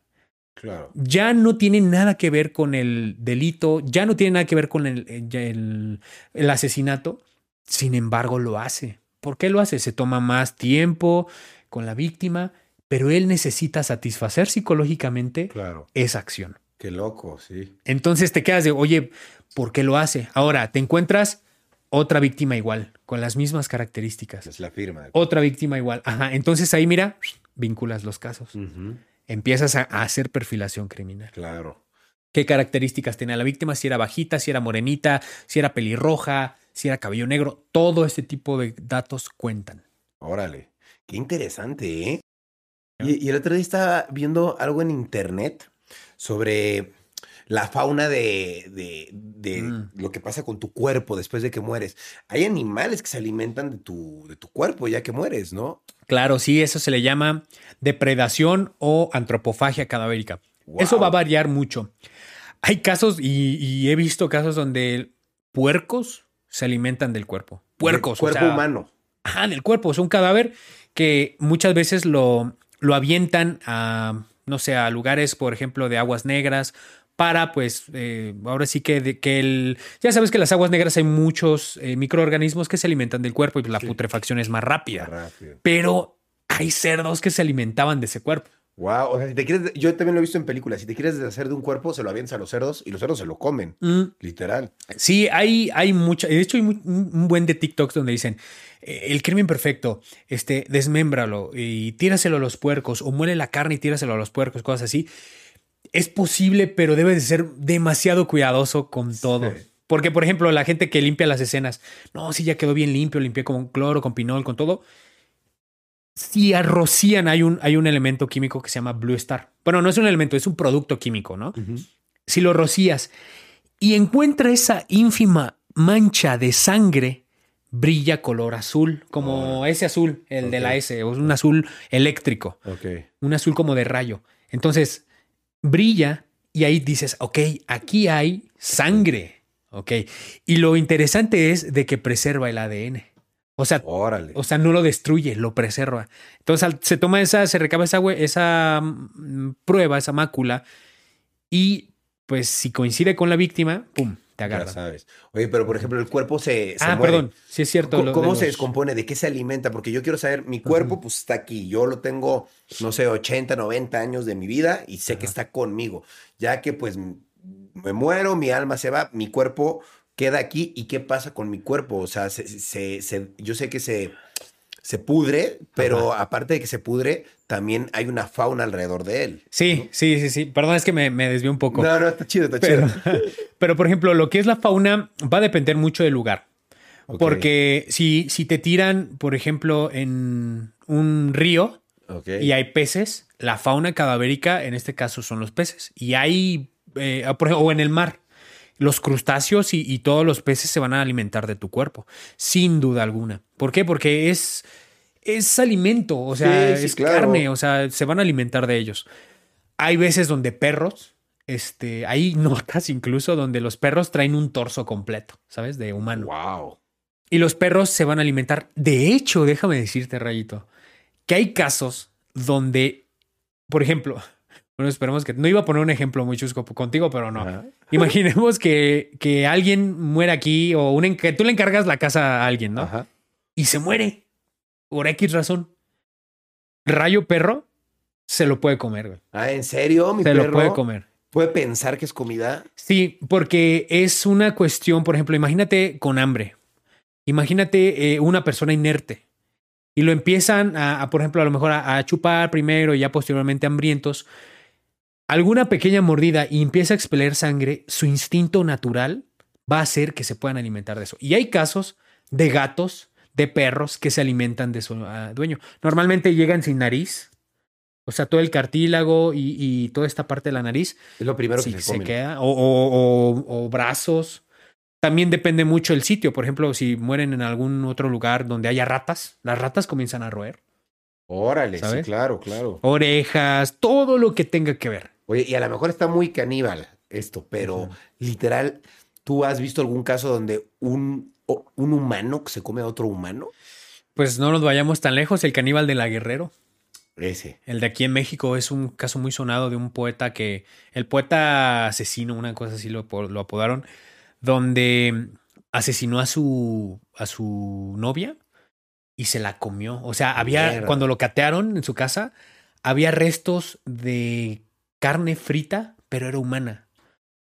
Claro. Ya no tiene nada que ver con el delito, ya no tiene nada que ver con el, el- el asesinato. Sin embargo, lo hace. ¿Por qué lo hace? Se toma más tiempo con la víctima, pero él necesita satisfacer psicológicamente Claro. esa acción. Qué loco, sí. Entonces te quedas de, oye, ¿por qué lo hace? Ahora, te encuentras otra víctima igual, con las mismas características. Es la firma. Otra víctima igual. Ajá. Entonces ahí, mira, vinculas los casos. Ujú, Empiezas a, a hacer perfilación criminal. Claro. ¿Qué características tenía la víctima? Si era bajita, si era morenita, si era pelirroja, si era cabello negro. Todo este tipo de datos cuentan. Órale. Qué interesante, ¿eh? Y, y el otro día estaba viendo algo en internet sobre la fauna de, de- de Mm. lo que pasa con tu cuerpo después de que mueres. Hay animales que se alimentan de tu, de tu cuerpo ya que mueres, ¿no? Claro, sí, eso se le llama depredación o antropofagia cadavérica. Eso va a variar mucho. Hay casos, y, y he visto casos donde puercos se alimentan del cuerpo. Puercos. Del o cuerpo sea, humano. Ajá, del cuerpo. Es un cadáver que muchas veces lo, lo avientan a, no sé, a lugares, por ejemplo, de aguas negras para, pues, eh, ahora sí que, de- que el... Ya sabes que en las aguas negras hay muchos eh, microorganismos que se alimentan del cuerpo y la Sí. putrefacción es más rápida. Rápido. Pero hay cerdos que se alimentaban de ese cuerpo. Wow. O sea, si te quieres, yo también lo he visto en películas. Si te quieres deshacer de un cuerpo, se lo avientas a los cerdos y los cerdos se lo comen. Literal. Sí, hay, hay mucha. De hecho, hay un buen de TikToks donde dicen eh, el crimen perfecto, este, desmémbralo y tíraselo a los puercos, o muele la carne y tíraselo a los puercos, cosas así. Es posible, pero debes de ser demasiado cuidadoso con todo. Sí. Porque, por ejemplo, la gente que limpia las escenas, no, sí, ya quedó bien limpio, limpié con cloro, con pinol, con todo. Si arrocían, hay un, hay un elemento químico que se llama Blue Star. Bueno, no es un elemento, es un producto químico, ¿no? si lo rocías y encuentra esa ínfima mancha de sangre, brilla color azul, como ese azul, el de la. S, un azul eléctrico, un azul como de rayo. Entonces, brilla y ahí dices, ok, aquí hay sangre, ok. Y lo interesante es de que preserva el ADN. O sea, Órale. o sea, no lo destruye, lo preserva. Entonces se toma esa, se recaba esa, esa mm, prueba, esa mácula, y pues si coincide con la víctima, ¡pum! Te Ya sabes. Oye, pero por ejemplo, el cuerpo se, se Ah, muere. perdón, sí es cierto. ¿Cómo, lo de cómo se los- descompone? ¿De qué se alimenta? Porque yo quiero saber, mi cuerpo pues está aquí. Yo lo tengo, no sé, 80, 90 años de mi vida y sé que está conmigo. Ya que pues me muero, mi alma se va, mi cuerpo queda aquí. ¿Y qué pasa con mi cuerpo? O sea, se, se- se- yo sé que se, se pudre, pero aparte de que se pudre, también hay una fauna alrededor de él. Sí, sí, sí, sí. Perdón, es que me, me desvió un poco. No, no, está chido, está pero, chido. pero, por ejemplo, lo que es la fauna va a depender mucho del lugar. Porque si, si te tiran, por ejemplo, en un río, y hay peces, la fauna cadavérica en este caso son los peces. Y hay, eh, por ejemplo, o en el mar. los crustáceos y, y todos los peces se van a alimentar de tu cuerpo, sin duda alguna. ¿Por qué? Porque es, es alimento, o sea, Sí, sí, es claro. carne, o sea, se van a alimentar de ellos. Hay veces donde perros, este, hay notas incluso donde los perros traen un torso completo, ¿sabes? De humano. Wow. Y los perros se van a alimentar. De hecho, déjame decirte, Rayito, que hay casos donde, por ejemplo, bueno, esperemos que no iba a poner un ejemplo muy chusco contigo, pero no. Ajá. Imaginemos que, que alguien muere aquí o un, que tú le encargas la casa a alguien, ¿no? Ajá. Y se muere por X razón. Rayo perro se lo puede comer, güey. Ah, ¿en serio? Mi Se perro lo puede comer. puede pensar que es comida. Sí, porque es una cuestión, por ejemplo, imagínate con hambre. Imagínate eh, una persona inerte y lo empiezan a, a, por ejemplo, a lo mejor a, a chupar primero y ya posteriormente hambrientos. Alguna pequeña mordida y empieza a expeler sangre, su instinto natural va a hacer que se puedan alimentar de eso. Y hay casos de gatos, de perros que se alimentan de su ah, dueño. Normalmente llegan sin nariz, o sea, todo el cartílago y, y toda esta parte de la nariz Es lo primero Sí, que se, se queda. O, o- o- o brazos. También depende mucho el sitio. Por ejemplo, si mueren en algún otro lugar donde haya ratas, las ratas comienzan a roer. Órale, sí, claro, claro. Orejas, todo lo que tenga que ver. Oye, y a lo mejor está muy caníbal esto, pero literal, ¿tú has visto algún caso donde un, un humano se come a otro humano? Pues no nos vayamos tan lejos. El caníbal de la Guerrero. Ese. El de aquí en México es un caso muy sonado de un poeta que. El poeta asesino, una cosa así lo, apo- lo apodaron. Donde asesinó a su. a su novia y se la comió. O sea, había. Mierda. Cuando lo catearon en su casa, había restos de carne frita, pero era humana.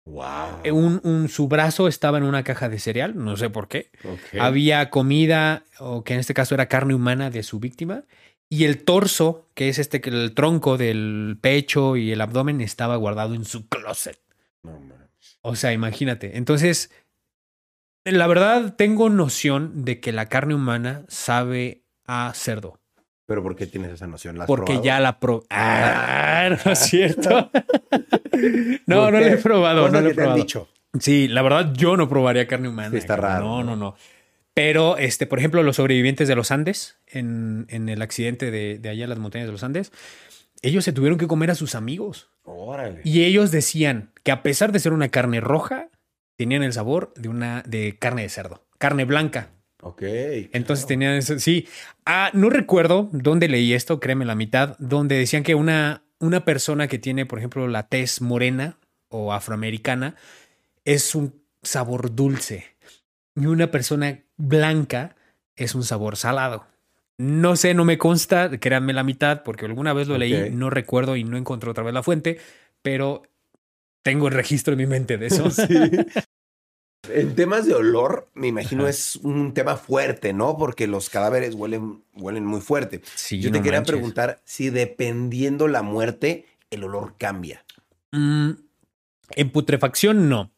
Wow. Eh, Un, un- su brazo estaba en una caja de cereal, no sé por qué. Había comida, o que en este caso era carne humana de su víctima. Y el torso, que es este, el tronco del pecho y el abdomen, estaba guardado en su closet. No. O sea, imagínate. Entonces, la verdad, tengo noción de que la carne humana sabe a cerdo. ¿Pero por qué tienes esa noción? ¿La has Porque probado? ya la pro. Ah, no es cierto. no, ¿Por no la he probado. No la he que te han probado. dicho. Sí, la verdad, yo no probaría carne humana. Sí, está raro, No, ¿no? no, no. Pero, este, por ejemplo, los sobrevivientes de los Andes, en, en el accidente de, de allá en las montañas de los Andes, ellos se tuvieron que comer a sus amigos. Órale. Y ellos decían que a pesar de ser una carne roja, tenían el sabor de una de carne de cerdo, carne blanca. Ok. Entonces claro. tenían eso. Sí. Ah, no recuerdo dónde leí esto, créeme la mitad, donde decían que una, una persona que tiene, por ejemplo, la tez morena o afroamericana es un sabor dulce. Y una persona blanca es un sabor salado. No sé, no me consta, créanme la mitad, porque alguna vez lo leí, no recuerdo y no encontré otra vez la fuente, pero tengo el registro en mi mente de eso. En temas de olor, me imagino Ajá. es un tema fuerte, ¿no? Porque los cadáveres huelen, huelen muy fuerte. Sí, Yo te no quería manches. preguntar si dependiendo la muerte, el olor cambia. Mm, en putrefacción no.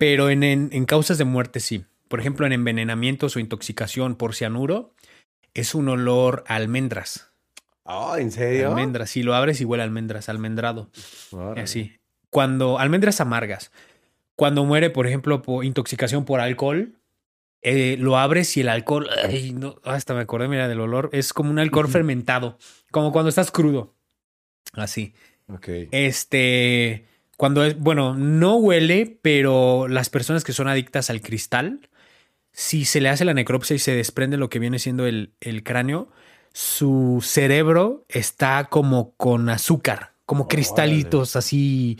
Pero en, en, en causas de muerte sí. Por ejemplo, en envenenamientos o intoxicación por cianuro, es un olor a almendras. Ah, ¿en serio? Almendras. Si lo abres y huele a almendras, almendrado. Así. Cuando, almendras amargas. Cuando muere, por ejemplo, por intoxicación por alcohol, eh, lo abres y el alcohol, ay, no, hasta me acordé, mira, del olor, es como un alcohol fermentado, como cuando estás crudo. Así. Ok. Este, cuando es, bueno, no huele, pero las personas que son adictas al cristal, si se le hace la necropsia y se desprende lo que viene siendo el, el cráneo, su cerebro está como con azúcar, como Órale. cristalitos así.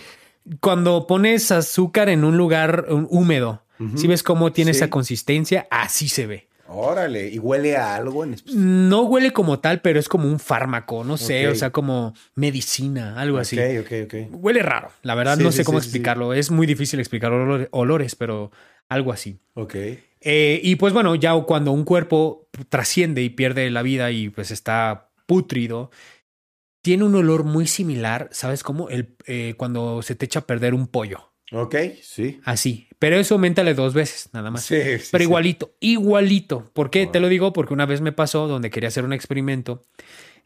Cuando pones azúcar en un lugar húmedo, si ves cómo tiene Sí. esa consistencia, así se ve. Órale. ¿Y huele a algo en específico? No huele como tal, pero es como un fármaco, no sé, o sea, como medicina, algo así. Ok, ok, ok. Huele raro, la verdad Sí, no sé cómo explicarlo. Es muy difícil explicar olor- olores, pero algo así. Ok. Eh, y pues bueno, ya cuando un cuerpo trasciende y pierde la vida y pues está pútrido, tiene un olor muy similar, ¿sabes cómo? El, eh, cuando se te echa a perder un pollo, Ok, sí. así. Pero eso aumentale dos veces, nada más. Sí, sí, Pero sí. igualito, igualito. ¿Por qué? Te lo digo porque una vez me pasó donde quería hacer un experimento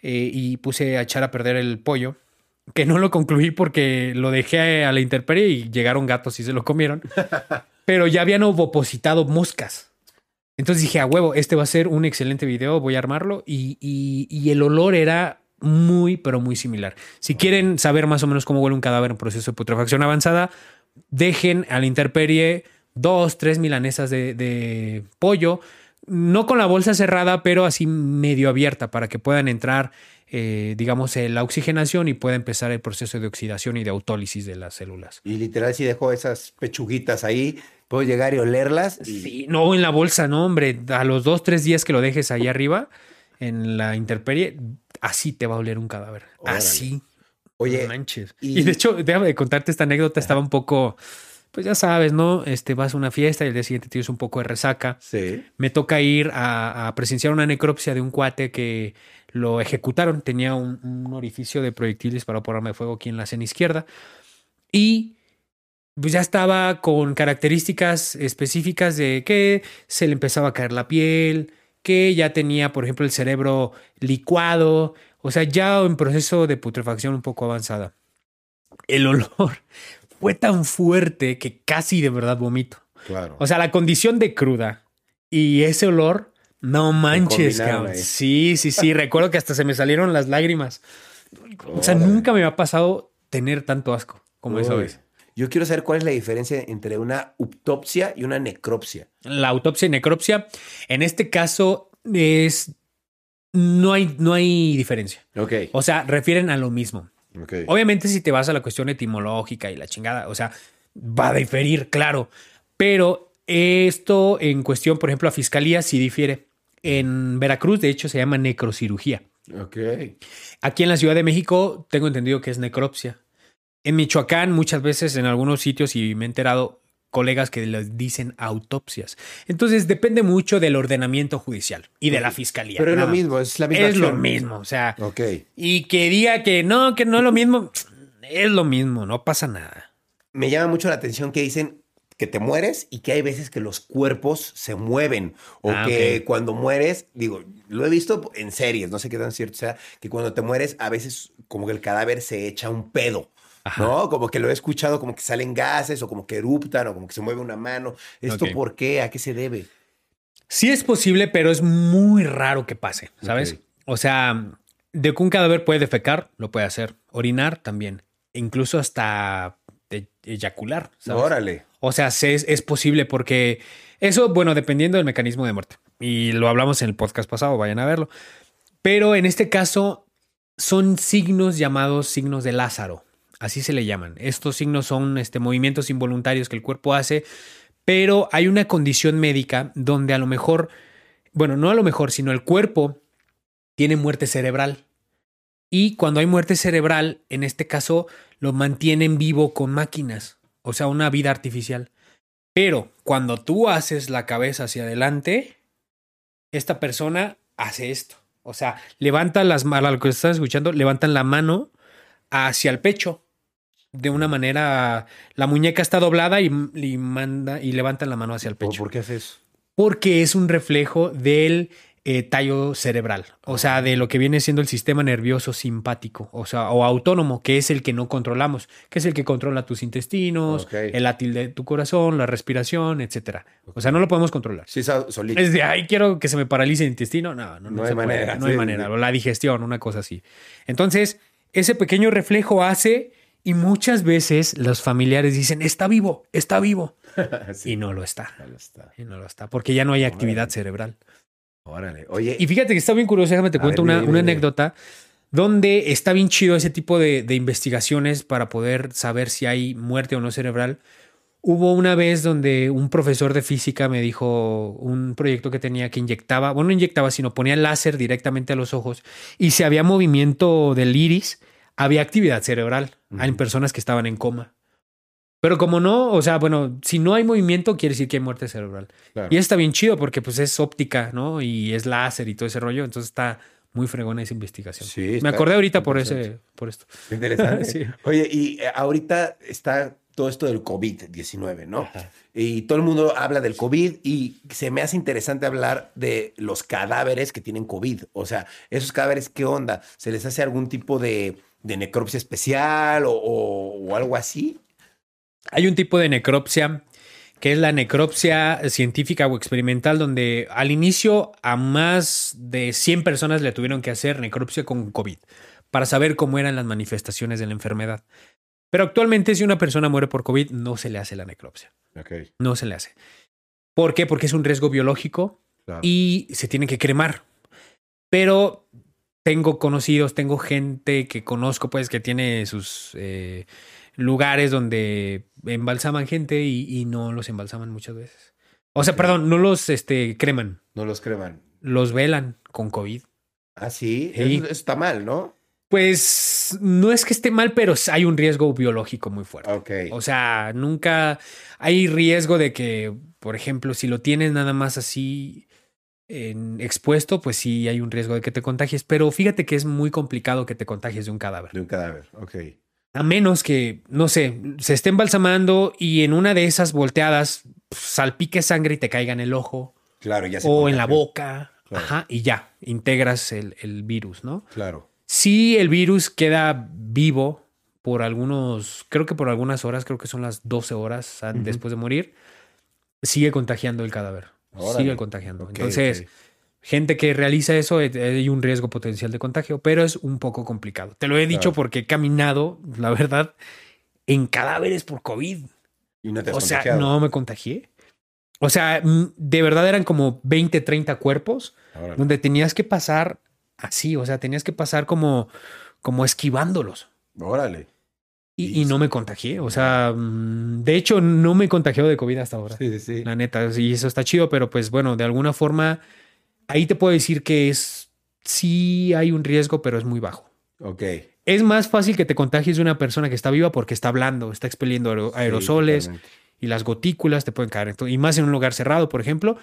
eh, y puse a echar a perder el pollo que no lo concluí porque lo dejé a la intemperie y llegaron gatos y se lo comieron. Pero ya habían ovopositado moscas. Entonces dije, a huevo, este va a ser un excelente video, voy a armarlo. Y, y- y el olor era muy, pero muy similar. Si quieren saber más o menos cómo huele un cadáver en proceso de putrefacción avanzada, dejen a la intemperie dos, tres milanesas de, de pollo, no con la bolsa cerrada, pero así medio abierta para que puedan entrar, eh, digamos, la oxigenación y pueda empezar el proceso de oxidación y de autólisis de las células. Y literal, si dejo esas pechuguitas ahí, puedo llegar y olerlas. y- Sí, no en la bolsa, no, hombre. A los dos, tres días que lo dejes ahí arriba, en la intemperie, así te va a oler un cadáver. Órale. Así. Oye, manches. y- Y... de hecho, déjame de contarte esta anécdota. Estaba un poco, pues ya sabes, ¿no? Este, vas a una fiesta y el día siguiente tienes un poco de resaca. Sí. Me toca ir a, a presenciar una necropsia de un cuate que lo ejecutaron. Tenía un, un orificio de proyectiles para por arma de fuego aquí en la sena izquierda. Y pues ya estaba con características específicas de que se le empezaba a caer la piel, que ya tenía, por ejemplo, el cerebro licuado, o sea, ya en proceso de putrefacción un poco avanzada. El olor fue tan fuerte que casi de verdad vomito. Claro. O sea, la condición de cruda y ese olor, no manches, cabrón. Sí, sí, sí. Recuerdo que hasta se me salieron las lágrimas. O sea, nunca me ha pasado tener tanto asco como esa Uy. vez. Yo quiero saber cuál es la diferencia entre una autopsia y una necropsia. La autopsia y necropsia, en este caso, es. No hay, no hay diferencia. Ok. O sea, refieren a lo mismo. Ok. Obviamente, si te vas a la cuestión etimológica y la chingada, o sea, va a diferir, claro. Pero esto en cuestión, por ejemplo, a fiscalía sí difiere. En Veracruz, de hecho, se llama necrocirugía. Ok. Aquí en la Ciudad de México tengo entendido que es necropsia. En Michoacán muchas veces en algunos sitios y me he enterado colegas que les dicen autopsias. Entonces depende mucho del ordenamiento judicial y de la fiscalía. Pero es lo mismo, es la misma Es lo mismo, o sea, Ok. y que diga que no, que no es lo mismo, es lo mismo, no pasa nada. Me llama mucho la atención que dicen que te mueres y que hay veces que los cuerpos se mueven o Ah, que ok. cuando mueres, digo, lo he visto en series, no sé qué tan cierto sea, que cuando te mueres a veces como que el cadáver se echa un pedo. Ajá. ¿No? Como que lo he escuchado, como que salen gases o como que eruptan o como que se mueve una mano. ¿Esto por qué? ¿A qué se debe? Sí es posible, pero es muy raro que pase, ¿sabes? O sea, de que un cadáver puede defecar, lo puede hacer. Orinar también. Incluso hasta e- eyacular, ¿sabes? Órale. O sea, se- es, es posible porque eso, bueno, dependiendo del mecanismo de muerte. Y lo hablamos en el podcast pasado, vayan a verlo. Pero en este caso son signos llamados signos de Lázaro. Así se le llaman. Estos signos son este, movimientos involuntarios que el cuerpo hace, pero hay una condición médica donde a lo mejor, bueno, no a lo mejor, sino el cuerpo tiene muerte cerebral. Y cuando hay muerte cerebral, en este caso, lo mantienen vivo con máquinas, o sea, una vida artificial. Pero cuando tú haces la cabeza hacia adelante, esta persona hace esto. O sea, levanta las manos, lo que están escuchando, levantan la mano hacia el pecho. De una manera, la muñeca está doblada y, y manda y levantan la mano hacia el pecho. ¿Por qué haces eso? Porque es un reflejo del eh, tallo cerebral, o sea, de lo que viene siendo el sistema nervioso simpático, o sea, o autónomo, que es el que no controlamos, que es el que controla tus intestinos, el látil de tu corazón, la respiración, etcétera. O sea, no lo podemos controlar. Sí, solito. Es de, ay, quiero que se me paralice el intestino. No, no, no, No hay puede, manera, no hay manera. sí. La digestión, una cosa así. Entonces, ese pequeño reflejo hace y muchas veces los familiares dicen, está vivo, está vivo. Sí. Y no lo está. Ahí está. Y no lo está, porque ya no hay actividad cerebral. Órale. Oye, Y fíjate que está bien curioso, déjame te A cuento ver, una, dime, una dime. anécdota donde está bien chido ese tipo de, de investigaciones para poder saber si hay muerte o no cerebral. Hubo una vez donde un profesor de física me dijo un proyecto que tenía que inyectaba, bueno, no inyectaba, sino ponía láser directamente a los ojos y si había movimiento del iris, había actividad cerebral en Ujú. personas que estaban en coma. Pero como no, o sea, bueno, si no hay movimiento, quiere decir que hay muerte cerebral. claro. Y está bien chido porque pues es óptica, ¿no? Y es láser y todo ese rollo. Entonces está muy fregona esa investigación. Sí, Me acordé ahorita por ese, por esto. Interesante. Sí. Oye, y eh, ahorita está todo esto del COVID-19, ¿no? Y todo el mundo habla del COVID y se me hace interesante hablar de los cadáveres que tienen COVID. O sea, esos cadáveres, ¿qué onda? ¿Se les hace algún tipo de de necropsia especial o, o- o algo así? Hay un tipo de necropsia que es la necropsia científica o experimental, donde al inicio a más de 100 personas le tuvieron que hacer necropsia con COVID para saber cómo eran las manifestaciones de la enfermedad. Pero actualmente si una persona muere por COVID no se le hace la necropsia, Ok. no se le hace. ¿Por qué? Porque es un riesgo biológico Claro. y se tiene que cremar. Pero tengo conocidos, tengo gente que conozco, pues, que tiene sus eh, lugares donde embalsaman gente y, y no los embalsaman muchas veces. O sea, perdón, no los este, creman, No los creman. los velan con COVID. Ah, sí. Sí. Eso, eso está mal, ¿no? Pues no es que esté mal, pero hay un riesgo biológico muy fuerte. Ok. O sea, nunca hay riesgo de que, por ejemplo, si lo tienes nada más así en expuesto, pues sí hay un riesgo de que te contagies. Pero fíjate que es muy complicado que te contagies de un cadáver. De un cadáver. Ok. A menos que, no sé, se esté embalsamando y en una de esas volteadas pues, salpique sangre y te caiga en el ojo Claro, ya se o en la boca. Claro. Ajá, y ya, integras el, el virus, ¿no? Claro. Si el virus queda vivo por algunos, creo que por algunas horas, creo que son las 12 horas después de morir, sigue contagiando el cadáver. Órale. Sigue contagiando. Entonces, gente que realiza eso, eh, hay un riesgo potencial de contagio, pero es un poco complicado. Te lo he dicho Claro. porque he caminado, la verdad, en cadáveres por COVID. Y no te has O sea, contagiado. no me contagié. O sea, mm, de verdad eran como 20, 30 cuerpos Órale. donde tenías que pasar así, o sea, tenías que pasar como, como esquivándolos. Órale. Y, Y- y no me contagié. O sea, mm, de hecho, no me he contagiado de COVID hasta ahora. Sí, sí, sí. La neta, sí, eso está chido, pero pues bueno, de alguna forma, ahí te puedo decir que es, sí hay un riesgo, pero es muy bajo. Ok. Es más fácil que te contagies de una persona que está viva porque está hablando, está expeliendo aero- aerosoles Sí, y las gotículas te pueden caer. Y más en un lugar cerrado, por ejemplo,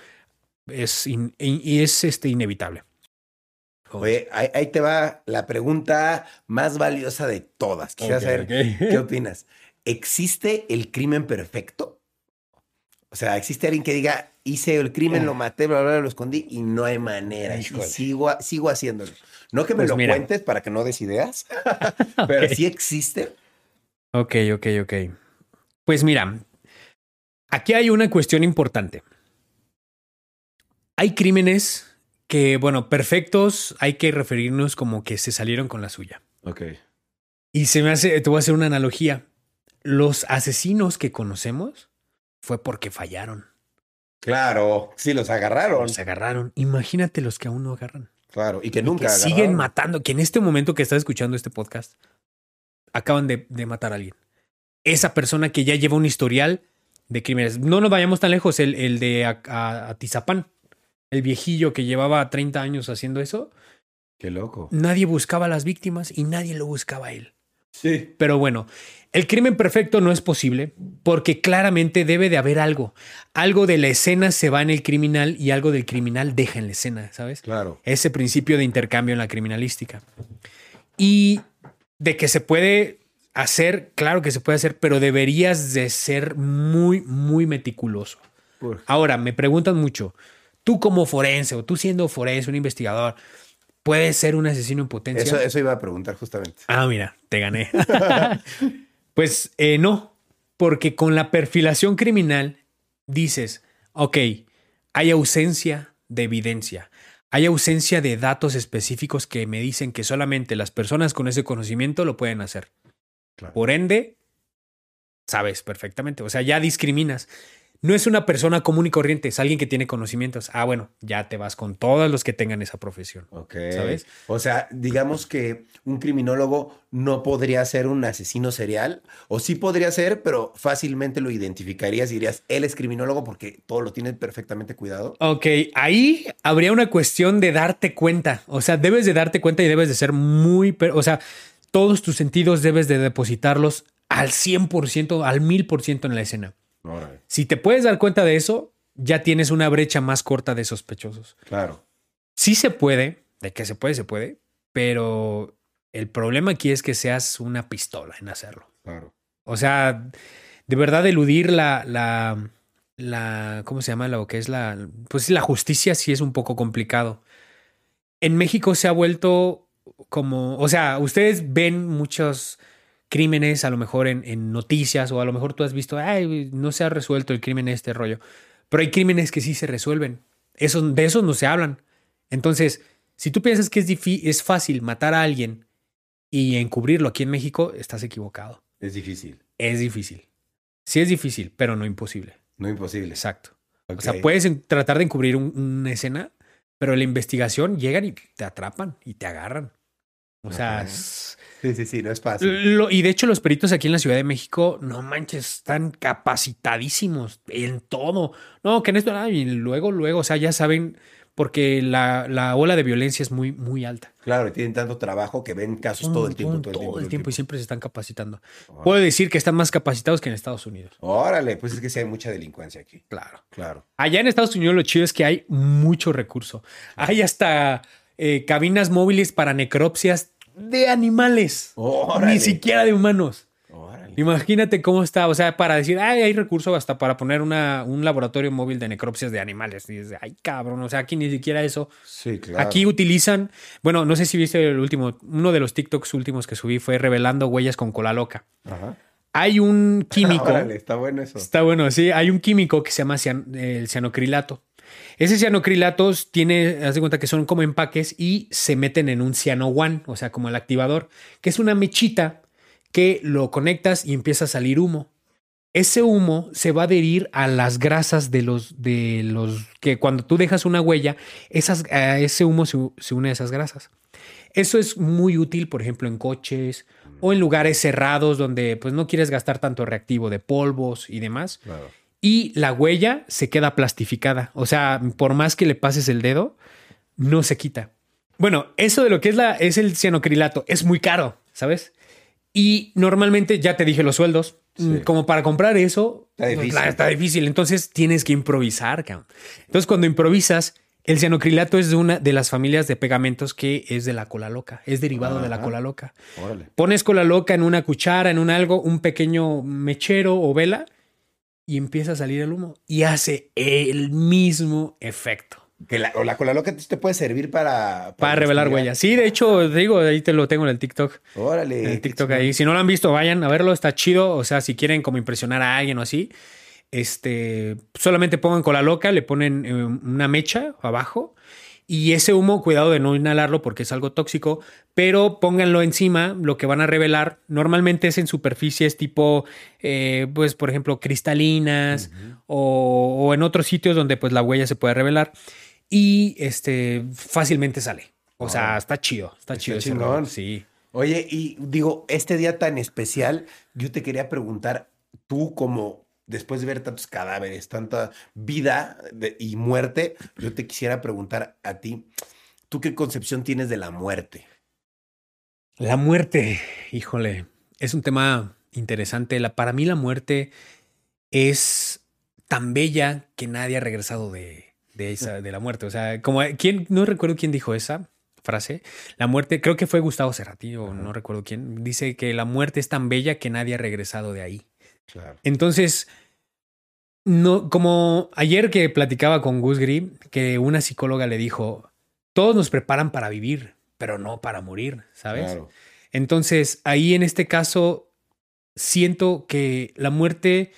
es, in- y es este, inevitable. Oye, ahí, ahí te va la pregunta más valiosa de todas. Quisiera saber qué opinas. ¿Existe el crimen perfecto? O sea, ¿existe alguien que diga, hice el crimen, lo maté, bla, bla, bla, lo escondí y no hay manera? Y sigo, sigo haciéndolo. No que me Pues lo mira. cuentes para que no des ideas, pero sí existe. Ok, ok, ok. Pues mira, aquí hay una cuestión importante. Hay crímenes que, bueno, perfectos, hay que referirnos como que se salieron con la suya. Ok. Y se me hace, te voy a hacer una analogía. Los asesinos que conocemos fue porque fallaron. Claro, sí, los agarraron. Los agarraron. Imagínate los que aún no agarran. Claro, y que Y nunca que siguen matando, que en este momento que estás escuchando este podcast, acaban de, de matar a alguien. Esa persona que ya lleva un historial de crímenes. No nos vayamos tan lejos, el, el de Atizapán, el viejillo que llevaba 30 años haciendo eso, Qué loco. nadie buscaba a las víctimas y nadie lo buscaba a él. Sí. Pero bueno, el crimen perfecto no es posible porque claramente debe de haber algo. Algo de la escena se va en el criminal y algo del criminal deja en la escena, ¿sabes? Claro. ese principio de intercambio en la criminalística. Y de que se puede hacer, claro que se puede hacer, pero deberías de ser muy, muy meticuloso. Ahora, me preguntan mucho, tú como forense o tú siendo forense, un investigador, ¿puedes ser un asesino en potencia? Eso, eso iba a preguntar justamente. Ah, mira, te gané. pues eh, no, porque con la perfilación criminal dices, ok, hay ausencia de evidencia, hay ausencia de datos específicos que me dicen que solamente las personas con ese conocimiento lo pueden hacer. Claro. Por ende, sabes perfectamente, o sea, ya discriminas. No es una persona común y corriente, es alguien que tiene conocimientos. Ah, bueno, ya te vas con todos los que tengan esa profesión. Ok. ¿Sabes? O sea, digamos que un criminólogo no podría ser un asesino serial, o sí podría ser, pero fácilmente lo identificarías y dirías, él es criminólogo porque todo lo tiene perfectamente cuidado. Ok, ahí habría una cuestión de darte cuenta. O sea, debes de darte cuenta y debes de ser muy... O sea, todos tus sentidos debes de depositarlos al 100%, al 1000% en la escena. Órale. Si te puedes dar cuenta de eso, ya tienes una brecha más corta de sospechosos. Claro. Sí se puede, de que se puede, se puede, pero el problema aquí es que seas una pistola en hacerlo. Claro. O sea, de verdad eludir la, la, la, ¿cómo se llama? Lo que es la, pues la justicia sí es un poco complicado. En México se ha vuelto como, o sea, ustedes ven muchos crímenes a lo mejor en, en, noticias o a lo mejor tú has visto, ay, no se ha resuelto el crimen este rollo, pero hay crímenes que sí se resuelven. Eso, de esos no se hablan. Entonces, si tú piensas que es, es fácil matar a alguien y encubrirlo aquí en México, estás equivocado. Es difícil. Es difícil. Sí es difícil, pero no imposible. No imposible. Exacto. Okay. O sea, puedes tratar de encubrir un, una escena, pero en la investigación llegan y te atrapan y te agarran. O sea, es, sí, sí, sí, no es fácil. Lo, y de hecho, los peritos aquí en la Ciudad de México, no manches, están capacitadísimos en todo. No, que en esto, y luego, luego, o sea, ya saben, porque la, la, ola de violencia es muy, muy alta. Claro, y tienen tanto trabajo que ven casos todo el tiempo. Todo, todo, el tiempo, todo el tiempo y siempre se están capacitando. Órale. Puedo decir que están más capacitados que en Estados Unidos. Órale, pues es que sí hay mucha delincuencia aquí. Claro. Claro. Allá en Estados Unidos lo chido es que hay mucho recurso. Hay hasta eh, cabinas móviles para necropsias de animales. Órale. Ni siquiera de humanos. Órale. Imagínate cómo está, o sea, para decir, ay, hay recurso hasta para poner una, un laboratorio móvil de necropsias de animales. Y dices, ay, cabrón, o sea, aquí ni siquiera eso. Sí, claro. Aquí utilizan, bueno, no sé si viste el último, uno de los TikToks últimos que subí fue revelando huellas con cola loca. Ajá. Hay un químico. Órale, está bueno eso. Está bueno, sí. Hay un químico que se llama cian, el cianocrilato. Ese cianocrilatos tiene, haz de cuenta que son como empaques y se meten en un ciano one, o sea, como el activador, que es una mechita que lo conectas y empieza a salir humo. Ese humo se va a adherir a las grasas de los, de los que cuando tú dejas una huella, ese humo se, se une a esas grasas. Eso es muy útil, por ejemplo, en coches o en lugares cerrados donde pues no quieres gastar tanto reactivo de polvos y demás. Claro. Y la huella se queda plastificada. O sea, por más que le pases el dedo, no se quita. Bueno, eso de lo que es, la, es el cianocrilato es muy caro, ¿sabes? Y normalmente, ya te dije los sueldos, Sí. como para comprar eso, Está difícil. claro, está difícil. Entonces tienes que improvisar, cabrón. Entonces cuando improvisas, el cianocrilato es de una de las familias de pegamentos que es de la cola loca, es derivado de la cola loca. Órale. Pones cola loca en una cuchara, en un algo, un pequeño mechero o vela y empieza a salir el humo y hace el mismo efecto. Que la, o la cola loca te puede servir para... Para revelar huellas. Sí, de hecho, te digo, ahí te lo tengo en el TikTok. Órale. En el TikTok ahí. Si no lo han visto, vayan a verlo, está chido. O sea, si quieren como impresionar a alguien o así, este, solamente pongan cola loca, le ponen eh, una mecha abajo y ese humo, cuidado de no inhalarlo porque es algo tóxico, pero pónganlo encima, lo que van a revelar normalmente es en superficies tipo, eh, pues por ejemplo, cristalinas o, o en otros sitios donde pues la huella se puede revelar y este, fácilmente sale. O sea, está chido, está, Está chido chingón. Sí. Oye, y digo, este día tan especial, yo te quería preguntar, tú como después de ver tantos cadáveres, tanta vida de- y muerte, yo te quisiera preguntar a ti, ¿tú qué concepción tienes de la muerte? La muerte, híjole, es un tema interesante. La, para mí la muerte es tan bella que nadie ha regresado de, de, esa, de la muerte. O sea, como quién, no recuerdo quién dijo esa frase. La muerte, creo que fue Gustavo Cerati o no recuerdo quién, dice que la muerte es tan bella que nadie ha regresado de ahí. Claro. Entonces, no, como ayer que platicaba con Gus Gris, que una psicóloga le dijo, todos nos preparan para vivir, pero no para morir, ¿sabes? Claro. Entonces, ahí en este caso, siento que la muerte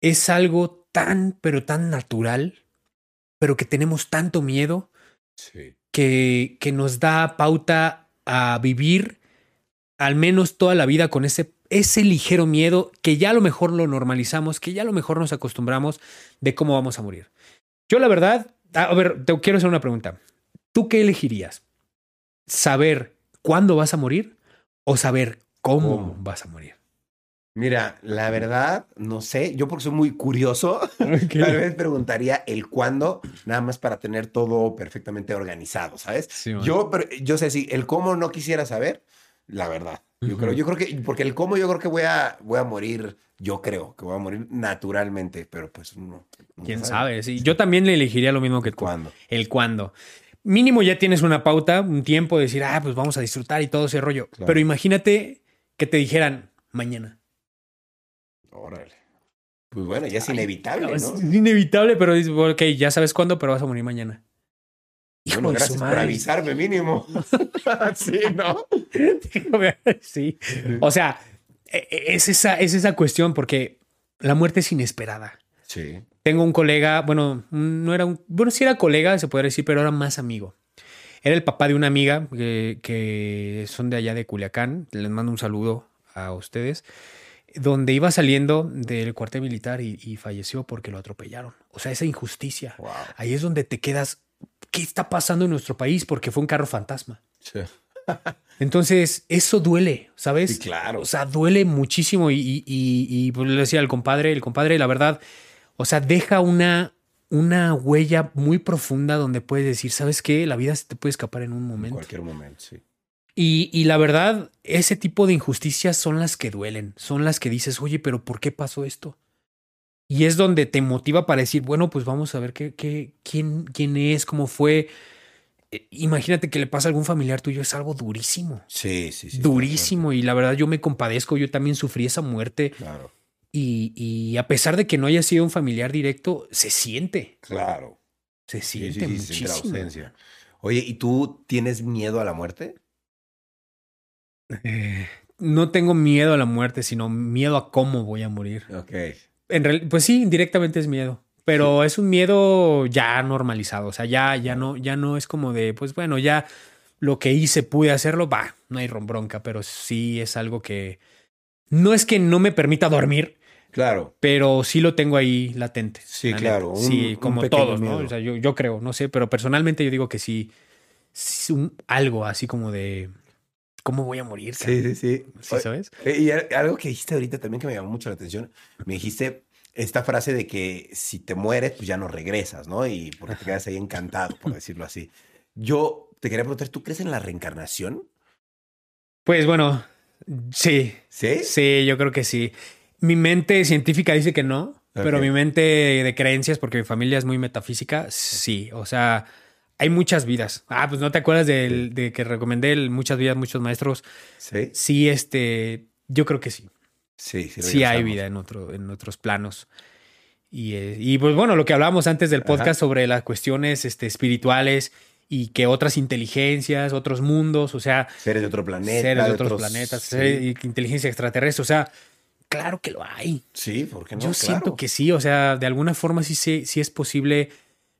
es algo tan, pero tan natural, pero que tenemos tanto miedo Sí. que, que nos da pauta a vivir al menos toda la vida con ese, ese ligero miedo que ya a lo mejor lo normalizamos, que ya a lo mejor nos acostumbramos de cómo vamos a morir. Yo la verdad, a ver, te quiero hacer una pregunta. ¿Tú qué elegirías? ¿Saber cuándo vas a morir o saber cómo, ¿Cómo? vas a morir? Mira, la verdad, no sé, yo porque soy muy curioso, tal vez preguntaría el cuándo, nada más para tener todo perfectamente organizado, ¿sabes? Sí. Yo, pero, yo sé si el cómo no quisiera saber, la verdad. Yo creo, yo creo que, porque el cómo yo creo que voy a, voy a morir, yo creo que voy a morir naturalmente, pero pues no. no ¿Quién sabe? Sí, yo también le elegiría lo mismo que tú. ¿Cuándo? El cuándo. Mínimo ya tienes una pauta, un tiempo de decir, ah, pues vamos a disfrutar y todo ese rollo. Claro. Pero imagínate que te dijeran mañana. Órale. Pues bueno, ya es inevitable, Es ¿no? inevitable, pero dices, ok, ya sabes cuándo, pero vas a morir mañana. Hijo Bueno, gracias por avisarme mínimo. sí, ¿no? sí. O sea, e- e- es esa, es esa cuestión porque la muerte es inesperada. Sí. Tengo un colega, bueno, no era un, bueno, sí era colega, se podría decir, pero era más amigo. Era el papá de una amiga que, que son de allá de Culiacán. Les mando un saludo a ustedes. Donde iba saliendo del cuartel militar y, y falleció porque lo atropellaron. O sea, esa injusticia. Wow. Ahí es donde te quedas. ¿Qué está pasando en nuestro país? Porque fue un carro fantasma. Sí. Entonces, eso duele, ¿sabes? Sí, claro. O sea, duele muchísimo. Y, y, y- y, pues, le decía al compadre, el compadre, la verdad, o sea, deja una, una huella muy profunda donde puedes decir, ¿sabes qué? La vida se te puede escapar en un En momento. cualquier momento, sí. Y, y la verdad, ese tipo de injusticias son las que duelen, son las que dices, oye, pero ¿por qué pasó esto? Y es donde te motiva para decir, bueno, pues vamos a ver qué, qué, quién, quién es, cómo fue. Eh, Imagínate que le pasa a algún familiar tuyo, es algo durísimo. Sí, sí, sí. durísimo. Y la verdad, yo me compadezco, yo también sufrí esa muerte. Claro, Y, y a pesar de que no haya sido un familiar directo, se siente. claro. Se Sí, siente sí, sí, se siente la muchísimo. ausencia. Oye, ¿y tú tienes miedo a la muerte? Eh, no tengo miedo a la muerte, sino miedo a cómo voy a morir. Ok. En real- pues sí, indirectamente es miedo. Pero es un miedo ya normalizado. O sea, ya, ya no, ya no es como de, pues bueno, ya lo que hice, pude hacerlo, va, no hay ron- bronca, pero sí es algo que no es que no me permita dormir, Claro. pero sí lo tengo ahí latente. Sí, la claro, un- sí, como todos, ¿no? O sea, yo, yo creo, no sé, pero personalmente yo digo que sí, sí, un- algo así como de, ¿cómo voy a morir? Sí, sí, sí. ¿Sí Oye, sabes? eh, Y al- algo que dijiste ahorita también que me llamó mucho la atención, me dijiste esta frase de que si te mueres, pues ya no regresas, ¿no? Y porque te quedas ahí encantado, por decirlo así. Yo te quería preguntar, ¿tú crees en la reencarnación? Pues bueno, sí, ¿Sí? Sí, yo creo que sí. Mi mente científica dice que no, pero Ok. mi mente de creencias, porque mi familia es muy metafísica, sí. O sea, hay muchas vidas. Ah, pues no te acuerdas del- de que recomendé el muchas vidas, muchos maestros. Sí. Sí, este, yo creo que sí. Sí, sí. Sí hay vida en, otro, en otros planos. Y, eh, y pues bueno, lo que hablábamos antes del podcast Ajá. sobre las cuestiones este, espirituales y que otras inteligencias, otros mundos, o sea, Seres de otro planeta. seres de otros, otros- planetas, sí. seres- inteligencia extraterrestre, o sea, claro que lo hay. Sí, ¿por qué no? Yo siento que sí, o sea, de alguna forma sí, se- sí es posible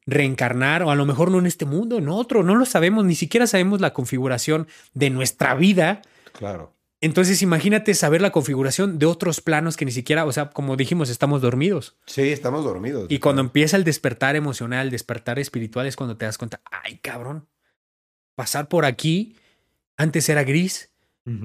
reencarnar, o a lo mejor no en este mundo, en otro, no lo sabemos, ni siquiera sabemos la configuración de nuestra vida. Claro. Entonces imagínate saber la configuración de otros planos que ni siquiera, o sea, como dijimos, estamos dormidos. Sí, estamos dormidos. Y cuando empieza el despertar emocional, el despertar espiritual es cuando te das cuenta, ay cabrón, pasar por aquí, antes era gris,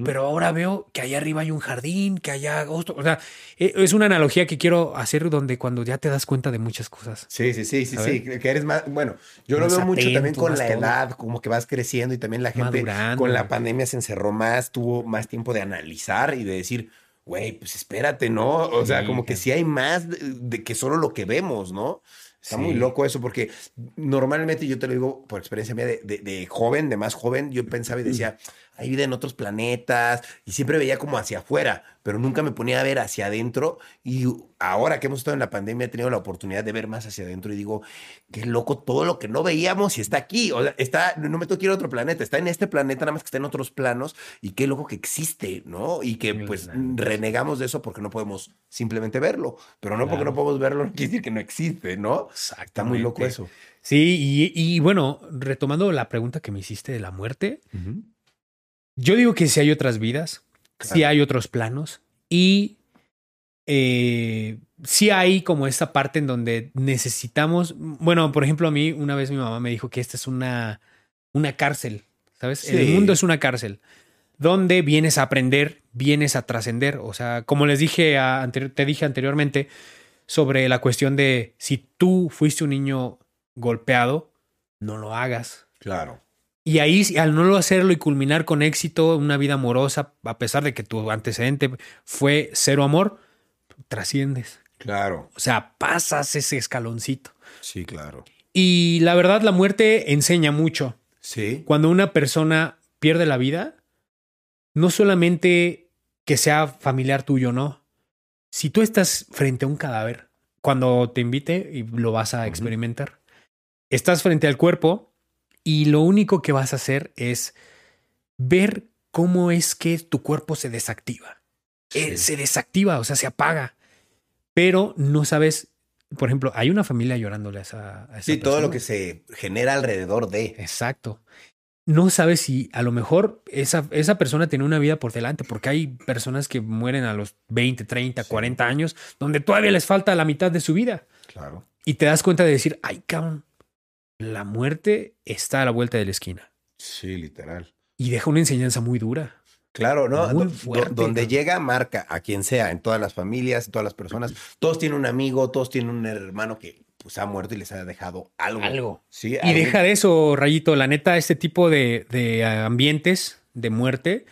Pero ahora veo que allá arriba hay un jardín, que allá otro, o sea, eh, es una analogía que quiero hacer donde cuando ya te das cuenta de muchas cosas. Sí, sí, sí, sí, sí, que eres más, bueno, yo lo veo mucho también con la todo. edad, como que vas creciendo y también la gente Madurando. con la pandemia se encerró más, tuvo más tiempo de analizar y de decir, güey, pues espérate, ¿no? O sea, Sí, como que sí hay más de, de que solo lo que vemos, ¿no? Está muy loco eso, porque normalmente yo te lo digo por experiencia mía de, de- de joven, de más joven, yo pensaba y decía, hay vida en otros planetas, y siempre veía como hacia afuera, pero nunca me ponía a ver hacia adentro. Y ahora que hemos estado en la pandemia, he tenido la oportunidad de ver más hacia adentro y digo, qué loco todo lo que no veíamos y está aquí. O sea, está, no me tengo que ir a otro planeta, está en este planeta, nada más que está en otros planos, y qué loco que existe, ¿no? Y que pues renegamos de eso porque no podemos simplemente verlo, pero no porque no podemos verlo, no quiere decir que no existe, ¿no? Está muy loco eso. Sí, y, y bueno, retomando la pregunta que me hiciste de la muerte, yo digo que sí hay otras vidas, sí Claro. hay otros planos y eh, sí hay como esta parte en donde necesitamos, bueno, por ejemplo, a mí una vez mi mamá me dijo que esta es una, una cárcel, ¿sabes? El mundo es una cárcel donde vienes a aprender, vienes a trascender, o sea, como les dije, a- te dije anteriormente sobre la cuestión de si tú fuiste un niño golpeado, no lo hagas. Claro. Y ahí, al no hacerlo y culminar con éxito una vida amorosa, a pesar de que tu antecedente fue cero amor, trasciendes. Claro. O sea, pasas ese escaloncito. Sí, claro. Y la verdad, la muerte enseña mucho. Sí. Cuando una persona pierde la vida, no solamente que sea familiar tuyo, no. Si tú estás frente a un cadáver, cuando te invite y lo vas a experimentar, estás frente al cuerpo y lo único que vas a hacer es ver cómo es que tu cuerpo se desactiva. Eh, Sí. se desactiva, o sea, se apaga. Pero no sabes, por ejemplo, hay una familia llorándole a esa, a esa Sí, todo lo que se genera alrededor de. Exacto. No sabes si a lo mejor esa, esa persona tiene una vida por delante, porque hay personas que mueren a los 20, 30, Sí. 40 años, donde todavía les falta la mitad de su vida. Claro. Y te das cuenta de decir, ay, cabrón, la muerte está a la vuelta de la esquina. Sí, literal. Y deja una enseñanza muy dura. Claro, ¿no? Muy fuerte, donde llega, marca a quien sea, en todas las familias, en todas las personas. Todos tienen un amigo, todos tienen un hermano que pues ha muerto y les ha dejado algo. Algo. Sí, Y deja de eso, Rayito. La neta, este tipo de, de ambientes de muerte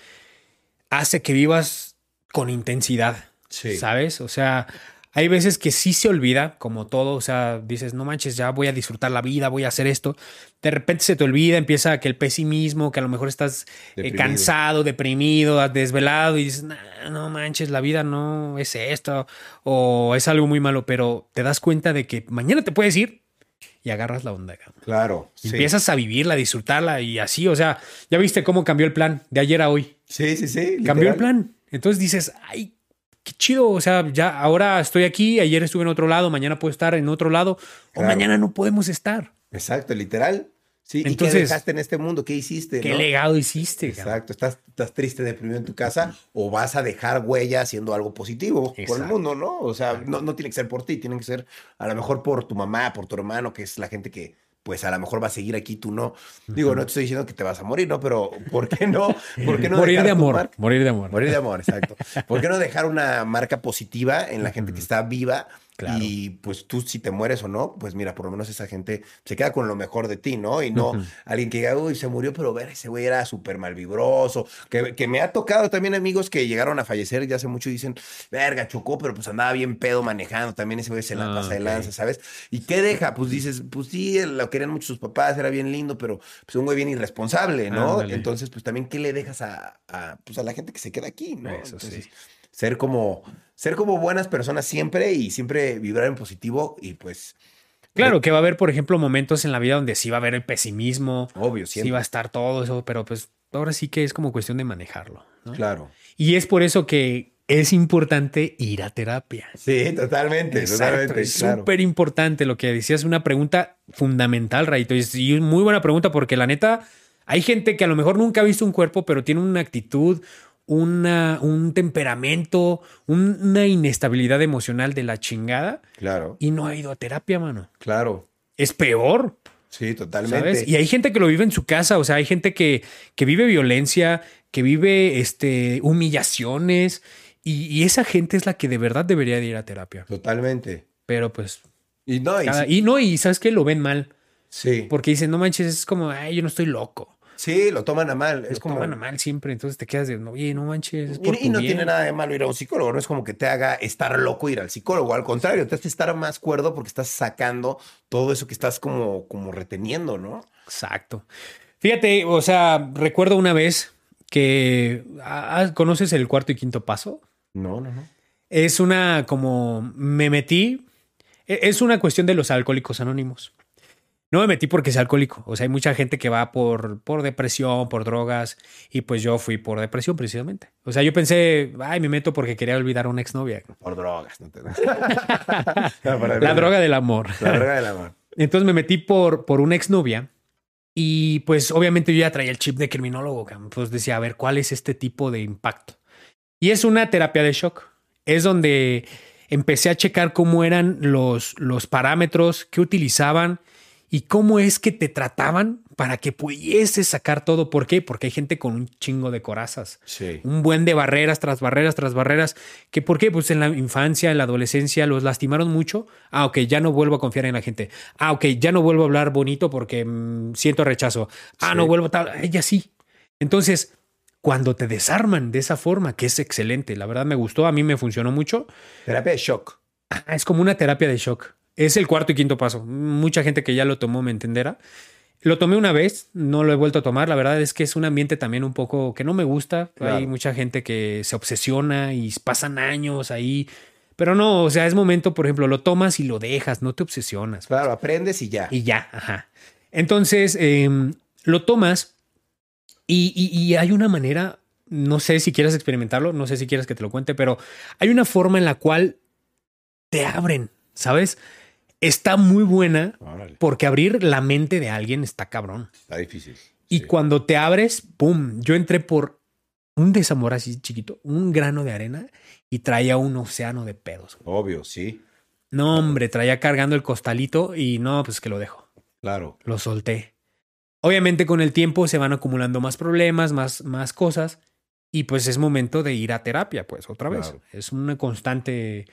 hace que vivas con intensidad. Sí. ¿Sabes? O sea, hay veces que sí se olvida, como todo. O sea, dices, no manches, ya voy a disfrutar la vida, voy a hacer esto. De repente se te olvida, empieza que el pesimismo, que a lo mejor estás eh, cansado, deprimido, desvelado y dices, "Nah, no manches, la vida no es esto o es algo muy malo, pero te das cuenta de que mañana te puedes ir y agarras la onda. Claro. Sí. Empiezas a vivirla, a disfrutarla y así, o sea, ya viste cómo cambió el plan de ayer a hoy. Sí, sí, sí. Cambió el plan. Entonces dices, ay, qué chido, o sea, ya ahora estoy aquí, ayer estuve en otro lado, mañana puedo estar en otro lado o mañana no podemos estar. Exacto, literal. Sí. ¿Y qué Entonces, dejaste en este mundo? ¿Qué hiciste? ¿Qué no? legado hiciste? Exacto. ¿Estás, estás triste, deprimido en tu casa o vas a dejar huella haciendo algo positivo por el Exacto. mundo, ¿no? O sea, no, no tiene que ser por ti, tiene que ser a lo mejor por tu mamá, por tu hermano, que es la gente que pues a lo mejor va a seguir aquí, tú no. Digo, no te estoy diciendo que te vas a morir, ¿no? Pero ¿por qué no? ¿Por qué no morir de amor, marca? morir de amor. Morir de amor, exacto. ¿Por qué no dejar una marca positiva en la gente que está viva? Claro. Y pues tú si te mueres o no, pues mira, por lo menos esa gente se queda con lo mejor de ti, ¿no? Y no alguien que diga, uy, se murió, pero ver, ese güey era súper malvibroso. Que, que me ha tocado también amigos que llegaron a fallecer ya hace mucho y dicen, verga, chocó, pero pues andaba bien pedo manejando. También ese güey se la Ah, pasa de lanza, ¿sabes? ¿Y qué deja? Pues dices, pues sí, lo querían mucho sus papás, era bien lindo, pero pues un güey bien irresponsable, ¿no? Entonces, pues también, ¿qué le dejas a, a, pues, a la gente que se queda aquí, ¿no? Eso Entonces, sí. Ser como, ser como buenas personas siempre y siempre vibrar en positivo y pues, Claro que va a haber, por ejemplo, momentos en la vida donde sí va a haber el pesimismo, obvio, sí siempre. va a estar todo eso, pero pues ahora sí que es como cuestión de manejarlo. ¿no? Claro. Y es por eso que es importante ir a terapia. Sí, totalmente, Exacto, totalmente. es claro. súper importante lo que decías, una pregunta fundamental, Raito. Y y muy buena pregunta porque la neta, hay gente que a lo mejor nunca ha visto un cuerpo, pero tiene una actitud, una, un temperamento, un- una inestabilidad emocional de la chingada Claro, y no ha ido a terapia, mano. claro. Es peor, Sí, totalmente. ¿sabes? Y hay gente que lo vive en su casa, o sea, hay gente que, que vive violencia, que vive este, humillaciones, y, y esa gente es la que de verdad debería de ir a terapia. Totalmente. Pero pues Y no, y Cada- sí, y no, y sabes que lo ven mal. sí. Porque dicen, no manches, es como, ay, yo no estoy loco. Sí, lo toman a mal. Es Es como. como, mal siempre. Entonces te quedas de, oye, no manches, es Y, por y no bien". tiene nada de malo ir a un psicólogo, no es como que te haga estar loco ir al psicólogo, al contrario, te hace estar más cuerdo porque estás sacando todo eso que estás como, como reteniendo, ¿no? Exacto. Fíjate, o sea, recuerdo una vez que ah, conoces el cuarto y quinto paso. No, no, no. Es una como me metí. e- Es una cuestión de los alcohólicos anónimos. No me metí porque sea alcohólico. O sea, hay mucha gente que va por, por depresión, por drogas, y pues yo fui por depresión precisamente. O sea, yo pensé, ay, me meto porque quería olvidar a una exnovia. Por drogas. No te... No, La droga del amor. La droga del amor. Entonces me metí por, por una exnovia y pues obviamente yo ya traía el chip de criminólogo. Pues decía, a ver, ¿cuál es este tipo de impacto? Y es una terapia de shock. Es donde empecé a checar cómo eran los, los parámetros que utilizaban y cómo es que te trataban para que pudieses sacar todo. ¿Por qué? Porque hay gente con un chingo de corazas Sí. un buen de barreras tras barreras tras barreras. ¿Que ¿Por qué? Pues en la infancia, en la adolescencia los lastimaron mucho. Ah, ok, ya no vuelvo a confiar en la gente. Ah, ok, ya no vuelvo a hablar bonito porque mm, siento rechazo. Ah, Sí. no vuelvo tal. Ella sí. Entonces, cuando te desarman de esa forma, que es excelente, la verdad me gustó, a mí me funcionó mucho. Terapia de shock. Ah, es como una terapia de shock. Es el cuarto y quinto paso. Mucha gente que ya lo tomó me entenderá. Lo tomé una vez, no lo he vuelto a tomar. La verdad es que es un ambiente también un poco que no me gusta. Claro. Hay mucha gente que se obsesiona y pasan años ahí. Pero no, o sea, es momento, por ejemplo, lo tomas y lo dejas, no te obsesionas. Claro, aprendes y ya. Y ya, ajá. Entonces, eh, lo tomas y, y- y hay una manera, no sé si quieres experimentarlo, no sé si quieres que te lo cuente, pero hay una forma en la cual te abren, ¿sabes? Está muy buena Órale, porque abrir la mente de alguien está cabrón. está difícil. Y Sí. cuando te abres, ¡pum! Yo entré por un desamor así chiquito, un grano de arena y traía un océano de pedos. Obvio, sí, No, hombre, traía cargando el costalito y no, pues que lo dejo. claro. Lo solté. Obviamente con el tiempo se van acumulando más problemas, más, más cosas y pues es momento de ir a terapia, pues otra vez. Claro. Es una constante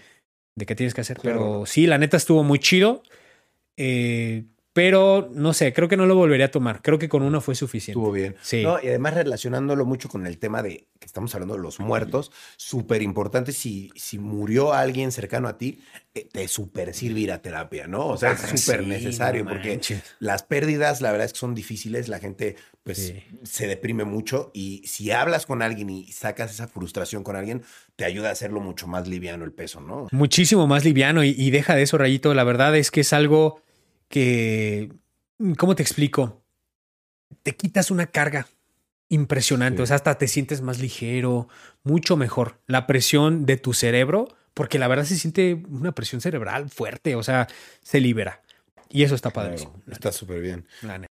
de que tienes que hacer. Claro. Pero sí, la neta estuvo muy chido. eh, pero no sé, creo que no lo volvería a tomar. Creo que con uno fue suficiente. Estuvo bien. Sí. No, y además relacionándolo mucho con el tema de que estamos hablando de los muertos, súper importante si, si murió alguien cercano a ti, eh, te súper sirve ir a terapia, ¿no? O sea, Ah, es súper sí, necesario no porque las pérdidas, la verdad es que son difíciles, la gente pues Sí. se deprime mucho y si hablas con alguien y sacas esa frustración con alguien, te ayuda a hacerlo mucho más liviano el peso, ¿no? Muchísimo más liviano y, y deja de eso, Rayito. La verdad es que es algo que, ¿cómo te explico? Te quitas una carga impresionante, Sí. o sea, hasta te sientes más ligero, mucho mejor. La presión de tu cerebro, porque la verdad se siente una presión cerebral fuerte, o sea, se libera. Y eso está padrísimo. Claro, está súper bien. La neta.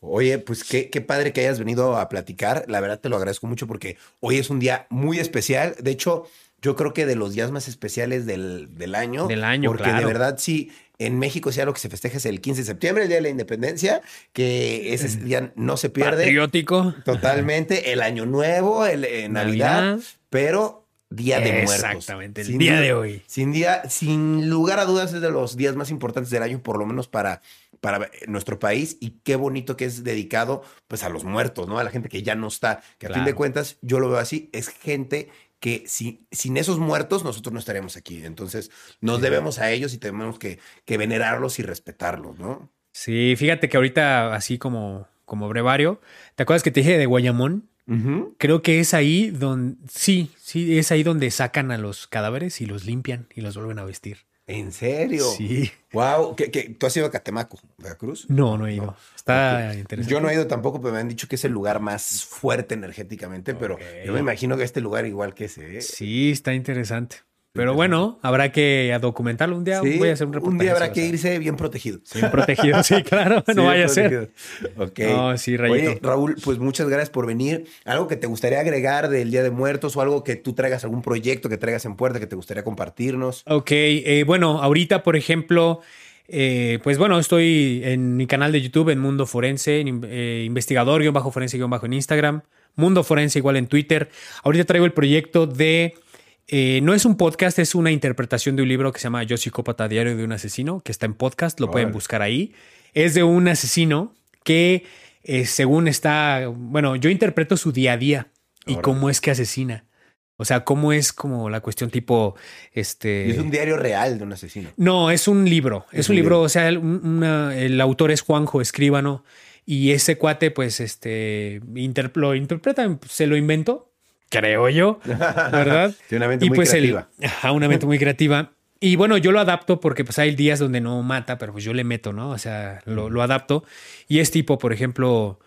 Oye, pues qué, qué padre que hayas venido a platicar. La verdad te lo agradezco mucho porque hoy es un día muy especial. De hecho, yo creo que de los días más especiales del, del año. Del año, Porque claro. de verdad, sí, en México sí algo que se festeja es el 15 de septiembre, el Día de la Independencia, que ese día no se pierde Patriótico. totalmente. El Año Nuevo, el, eh, Navidad, Navidad. pero Día de Muertos. Exactamente, el Sin día de hoy. Sin, día, sin lugar a dudas es de los días más importantes del año, por lo menos para, para nuestro país. Y qué bonito que es dedicado pues a los muertos, ¿no? A la gente que ya no está. Que a fin de cuentas, yo lo veo así, es gente que si, sin esos muertos nosotros no estaríamos aquí. Entonces nos debemos a ellos y tenemos que, que venerarlos y respetarlos, ¿no? Sí, fíjate que ahorita, así como, como brevario, ¿te acuerdas que te dije de Guayamón? Creo que es ahí donde, sí, sí, es ahí donde sacan a los cadáveres y los limpian y los vuelven a vestir. ¿En serio? Sí. Wow. ¿Qué, qué? tú has ido a Catemaco, Veracruz? No, no he ido. No. Está interesante. Yo no he ido tampoco, pero me han dicho que es el lugar más fuerte energéticamente, pero yo me imagino que este lugar igual que ese. ¿eh? Sí, está interesante. Pero bueno, habrá que documentarlo un día. Sí, voy a hacer un reportaje. un día habrá que irse bien protegido. Bien protegido, sí, claro. No vaya a ser. Ok. No, sí, Rayito. Oye, Raúl, pues muchas gracias por venir. ¿Algo que te gustaría agregar del Día de Muertos o algo que tú traigas, algún proyecto que traigas en puerta que te gustaría compartirnos? Ok, eh, bueno, ahorita, por ejemplo, eh, pues bueno, estoy en mi canal de YouTube, en Mundo Forense, en, eh, investigador, guion bajo forense, guion bajo en Instagram, Mundo Forense igual en Twitter. Ahorita traigo el proyecto de, eh, no es un podcast, es una interpretación de un libro que se llama Yo psicópata diario de un asesino, que está en podcast, lo pueden buscar ahí. Es de un asesino que eh, según está, bueno, yo interpreto su día a día y cómo es que asesina. O sea, cómo es como la cuestión tipo, este... Es un diario real de un asesino. No, es un libro. Es, Es un libro, libro. o sea, el, un- una- el autor es Juanjo Escríbano y ese cuate, pues, este, inter- lo interpreta, se lo inventó, creo yo, ¿verdad? Tiene una mente y muy pues creativa. el, ajá, una mente muy creativa. Y bueno, yo lo adapto porque pues hay días donde no mata, pero pues yo le meto, ¿no? O sea, lo, lo adapto. Y es tipo, por ejemplo,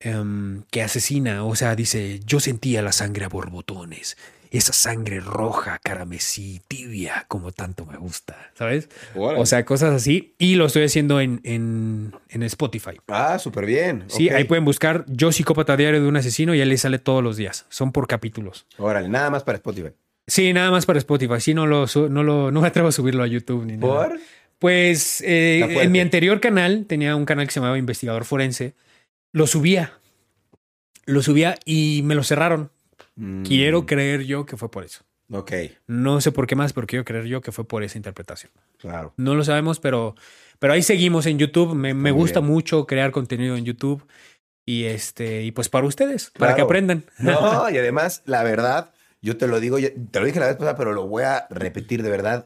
em, que asesina, o sea, dice, yo sentía la sangre a borbotones, esa sangre roja, caramesí, tibia, como tanto me gusta, ¿sabes? O sea, cosas así. Y lo estoy haciendo en, en, en Spotify. ah, súper bien. Sí, ahí pueden buscar Yo psicópata diario de un asesino y ahí les sale todos los días. Son por capítulos. Órale, nada más para Spotify. Sí, nada más para Spotify. Sí, no lo, no lo, no me atrevo a subirlo a YouTube ni nada. ¿Por? Pues eh, en mi anterior canal, tenía un canal que se llamaba Investigador Forense, lo subía. Lo subía y me lo cerraron. Mm, Quiero creer yo que fue por eso. Ok, No sé por qué más, pero quiero creer yo que fue por esa interpretación. claro. No lo sabemos, pero, pero ahí seguimos en YouTube. Me, gusta bien. mucho crear contenido en YouTube. Y este, y pues para ustedes, para que aprendan. No, y además, la verdad, yo te lo digo, te lo dije la vez pasada, pero lo voy a repetir de verdad.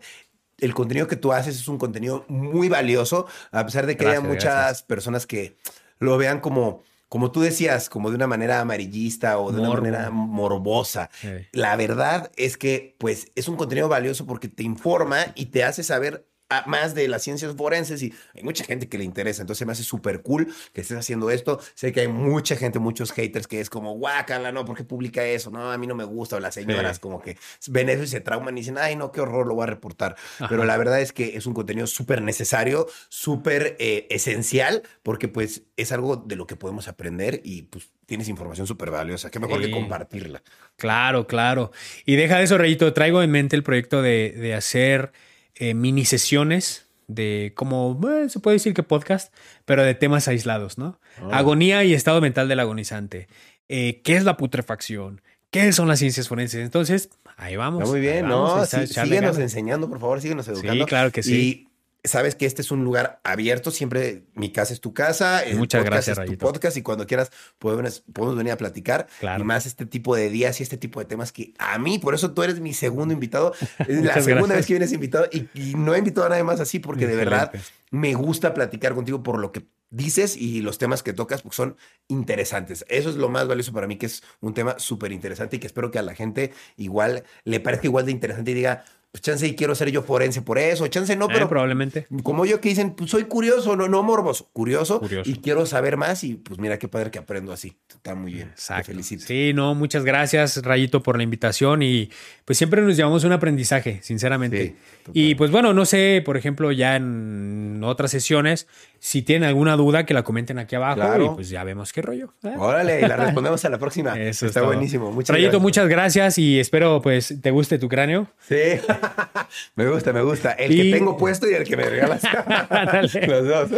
El contenido que tú haces es un contenido muy valioso, a pesar de que haya muchas gracias. personas que lo vean como, como tú decías, como de una manera amarillista o de Morbo. una manera morbosa. Sí. La verdad es que, pues, es un contenido valioso porque te informa y te hace saber más de las ciencias forenses y hay mucha gente que le interesa. Entonces me hace súper cool que estés haciendo esto. Sé que hay mucha gente, muchos haters que es como, guácala, no, ¿por qué publica eso? No, a mí no me gusta. O las señoras Sí. como que ven eso y se trauman y dicen, ay, no, qué horror, lo voy a reportar. Pero la verdad es que es un contenido súper necesario, súper eh, esencial, porque pues es algo de lo que podemos aprender y pues tienes información súper valiosa. Qué mejor Sí. que compartirla. Claro, claro. Y deja de eso, Rayito. Traigo en mente el proyecto de, de hacer eh, mini sesiones de como eh, se puede decir que podcast, pero de temas aislados, ¿no? Ah. Agonía y estado mental del agonizante. Eh, ¿Qué es la putrefacción? ¿Qué son las ciencias forenses? Entonces, ahí vamos. Está muy bien, vamos, ¿no? Sí, síguenos ganas. enseñando, por favor, síguenos educando. claro que sí. Y sabes que este es un lugar abierto, siempre mi casa es tu casa, el Muchas podcast gracias, es tu Rayito. podcast y cuando quieras podemos, podemos venir a platicar. Claro. Y más este tipo de días y este tipo de temas que a mí, por eso tú eres mi segundo invitado. Es la segunda gracias. vez que vienes invitado y, y no he invitado a nadie más así porque de verdad me gusta platicar contigo por lo que dices y los temas que tocas porque son interesantes. Eso es lo más valioso para mí, que es un tema súper interesante y que espero que a la gente igual le parezca igual de interesante y diga, pues chance y quiero ser yo forense por eso, chance no, Eh, pero probablemente. como yo que dicen, pues soy curioso, no, no morboso, curioso, Curioso. y quiero saber más y pues mira qué padre que aprendo así. Está muy bien. Te Exacto. felicito. Sí, no, muchas gracias, Rayito, por la invitación y pues siempre nos llevamos un aprendizaje, sinceramente. Sí, y pues bueno, no sé, por ejemplo, ya en otras sesiones, si tienen alguna duda, que la comenten aquí abajo Claro. y pues ya vemos qué rollo. ¿eh? Órale, y la respondemos a la próxima. Eso es Está buenísimo. Muchas Rayito, gracias. muchas gracias y espero pues te guste tu cráneo. Sí, me gusta, me gusta. El Y- que tengo puesto y el que me regalas. Los dos.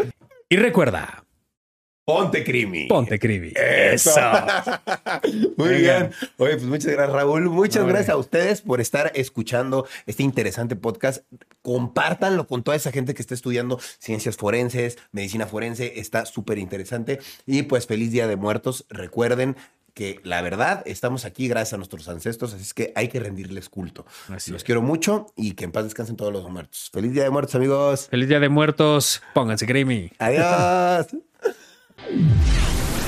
Y recuerda, Ponte crimi. ponte cribi. Eso. Muy bien. Oye, pues muchas gracias, Raúl. Muchas gracias a ustedes por estar escuchando este interesante podcast. Compártanlo con toda esa gente que está estudiando ciencias forenses, medicina forense. Está súper interesante. Y pues feliz Día de Muertos. Recuerden que la verdad estamos aquí gracias a nuestros ancestros, así es que hay que rendirles culto. Así Los es. quiero mucho y que en paz descansen todos los muertos. Feliz Día de Muertos, amigos. Feliz Día de Muertos, pónganse creamy. Adiós.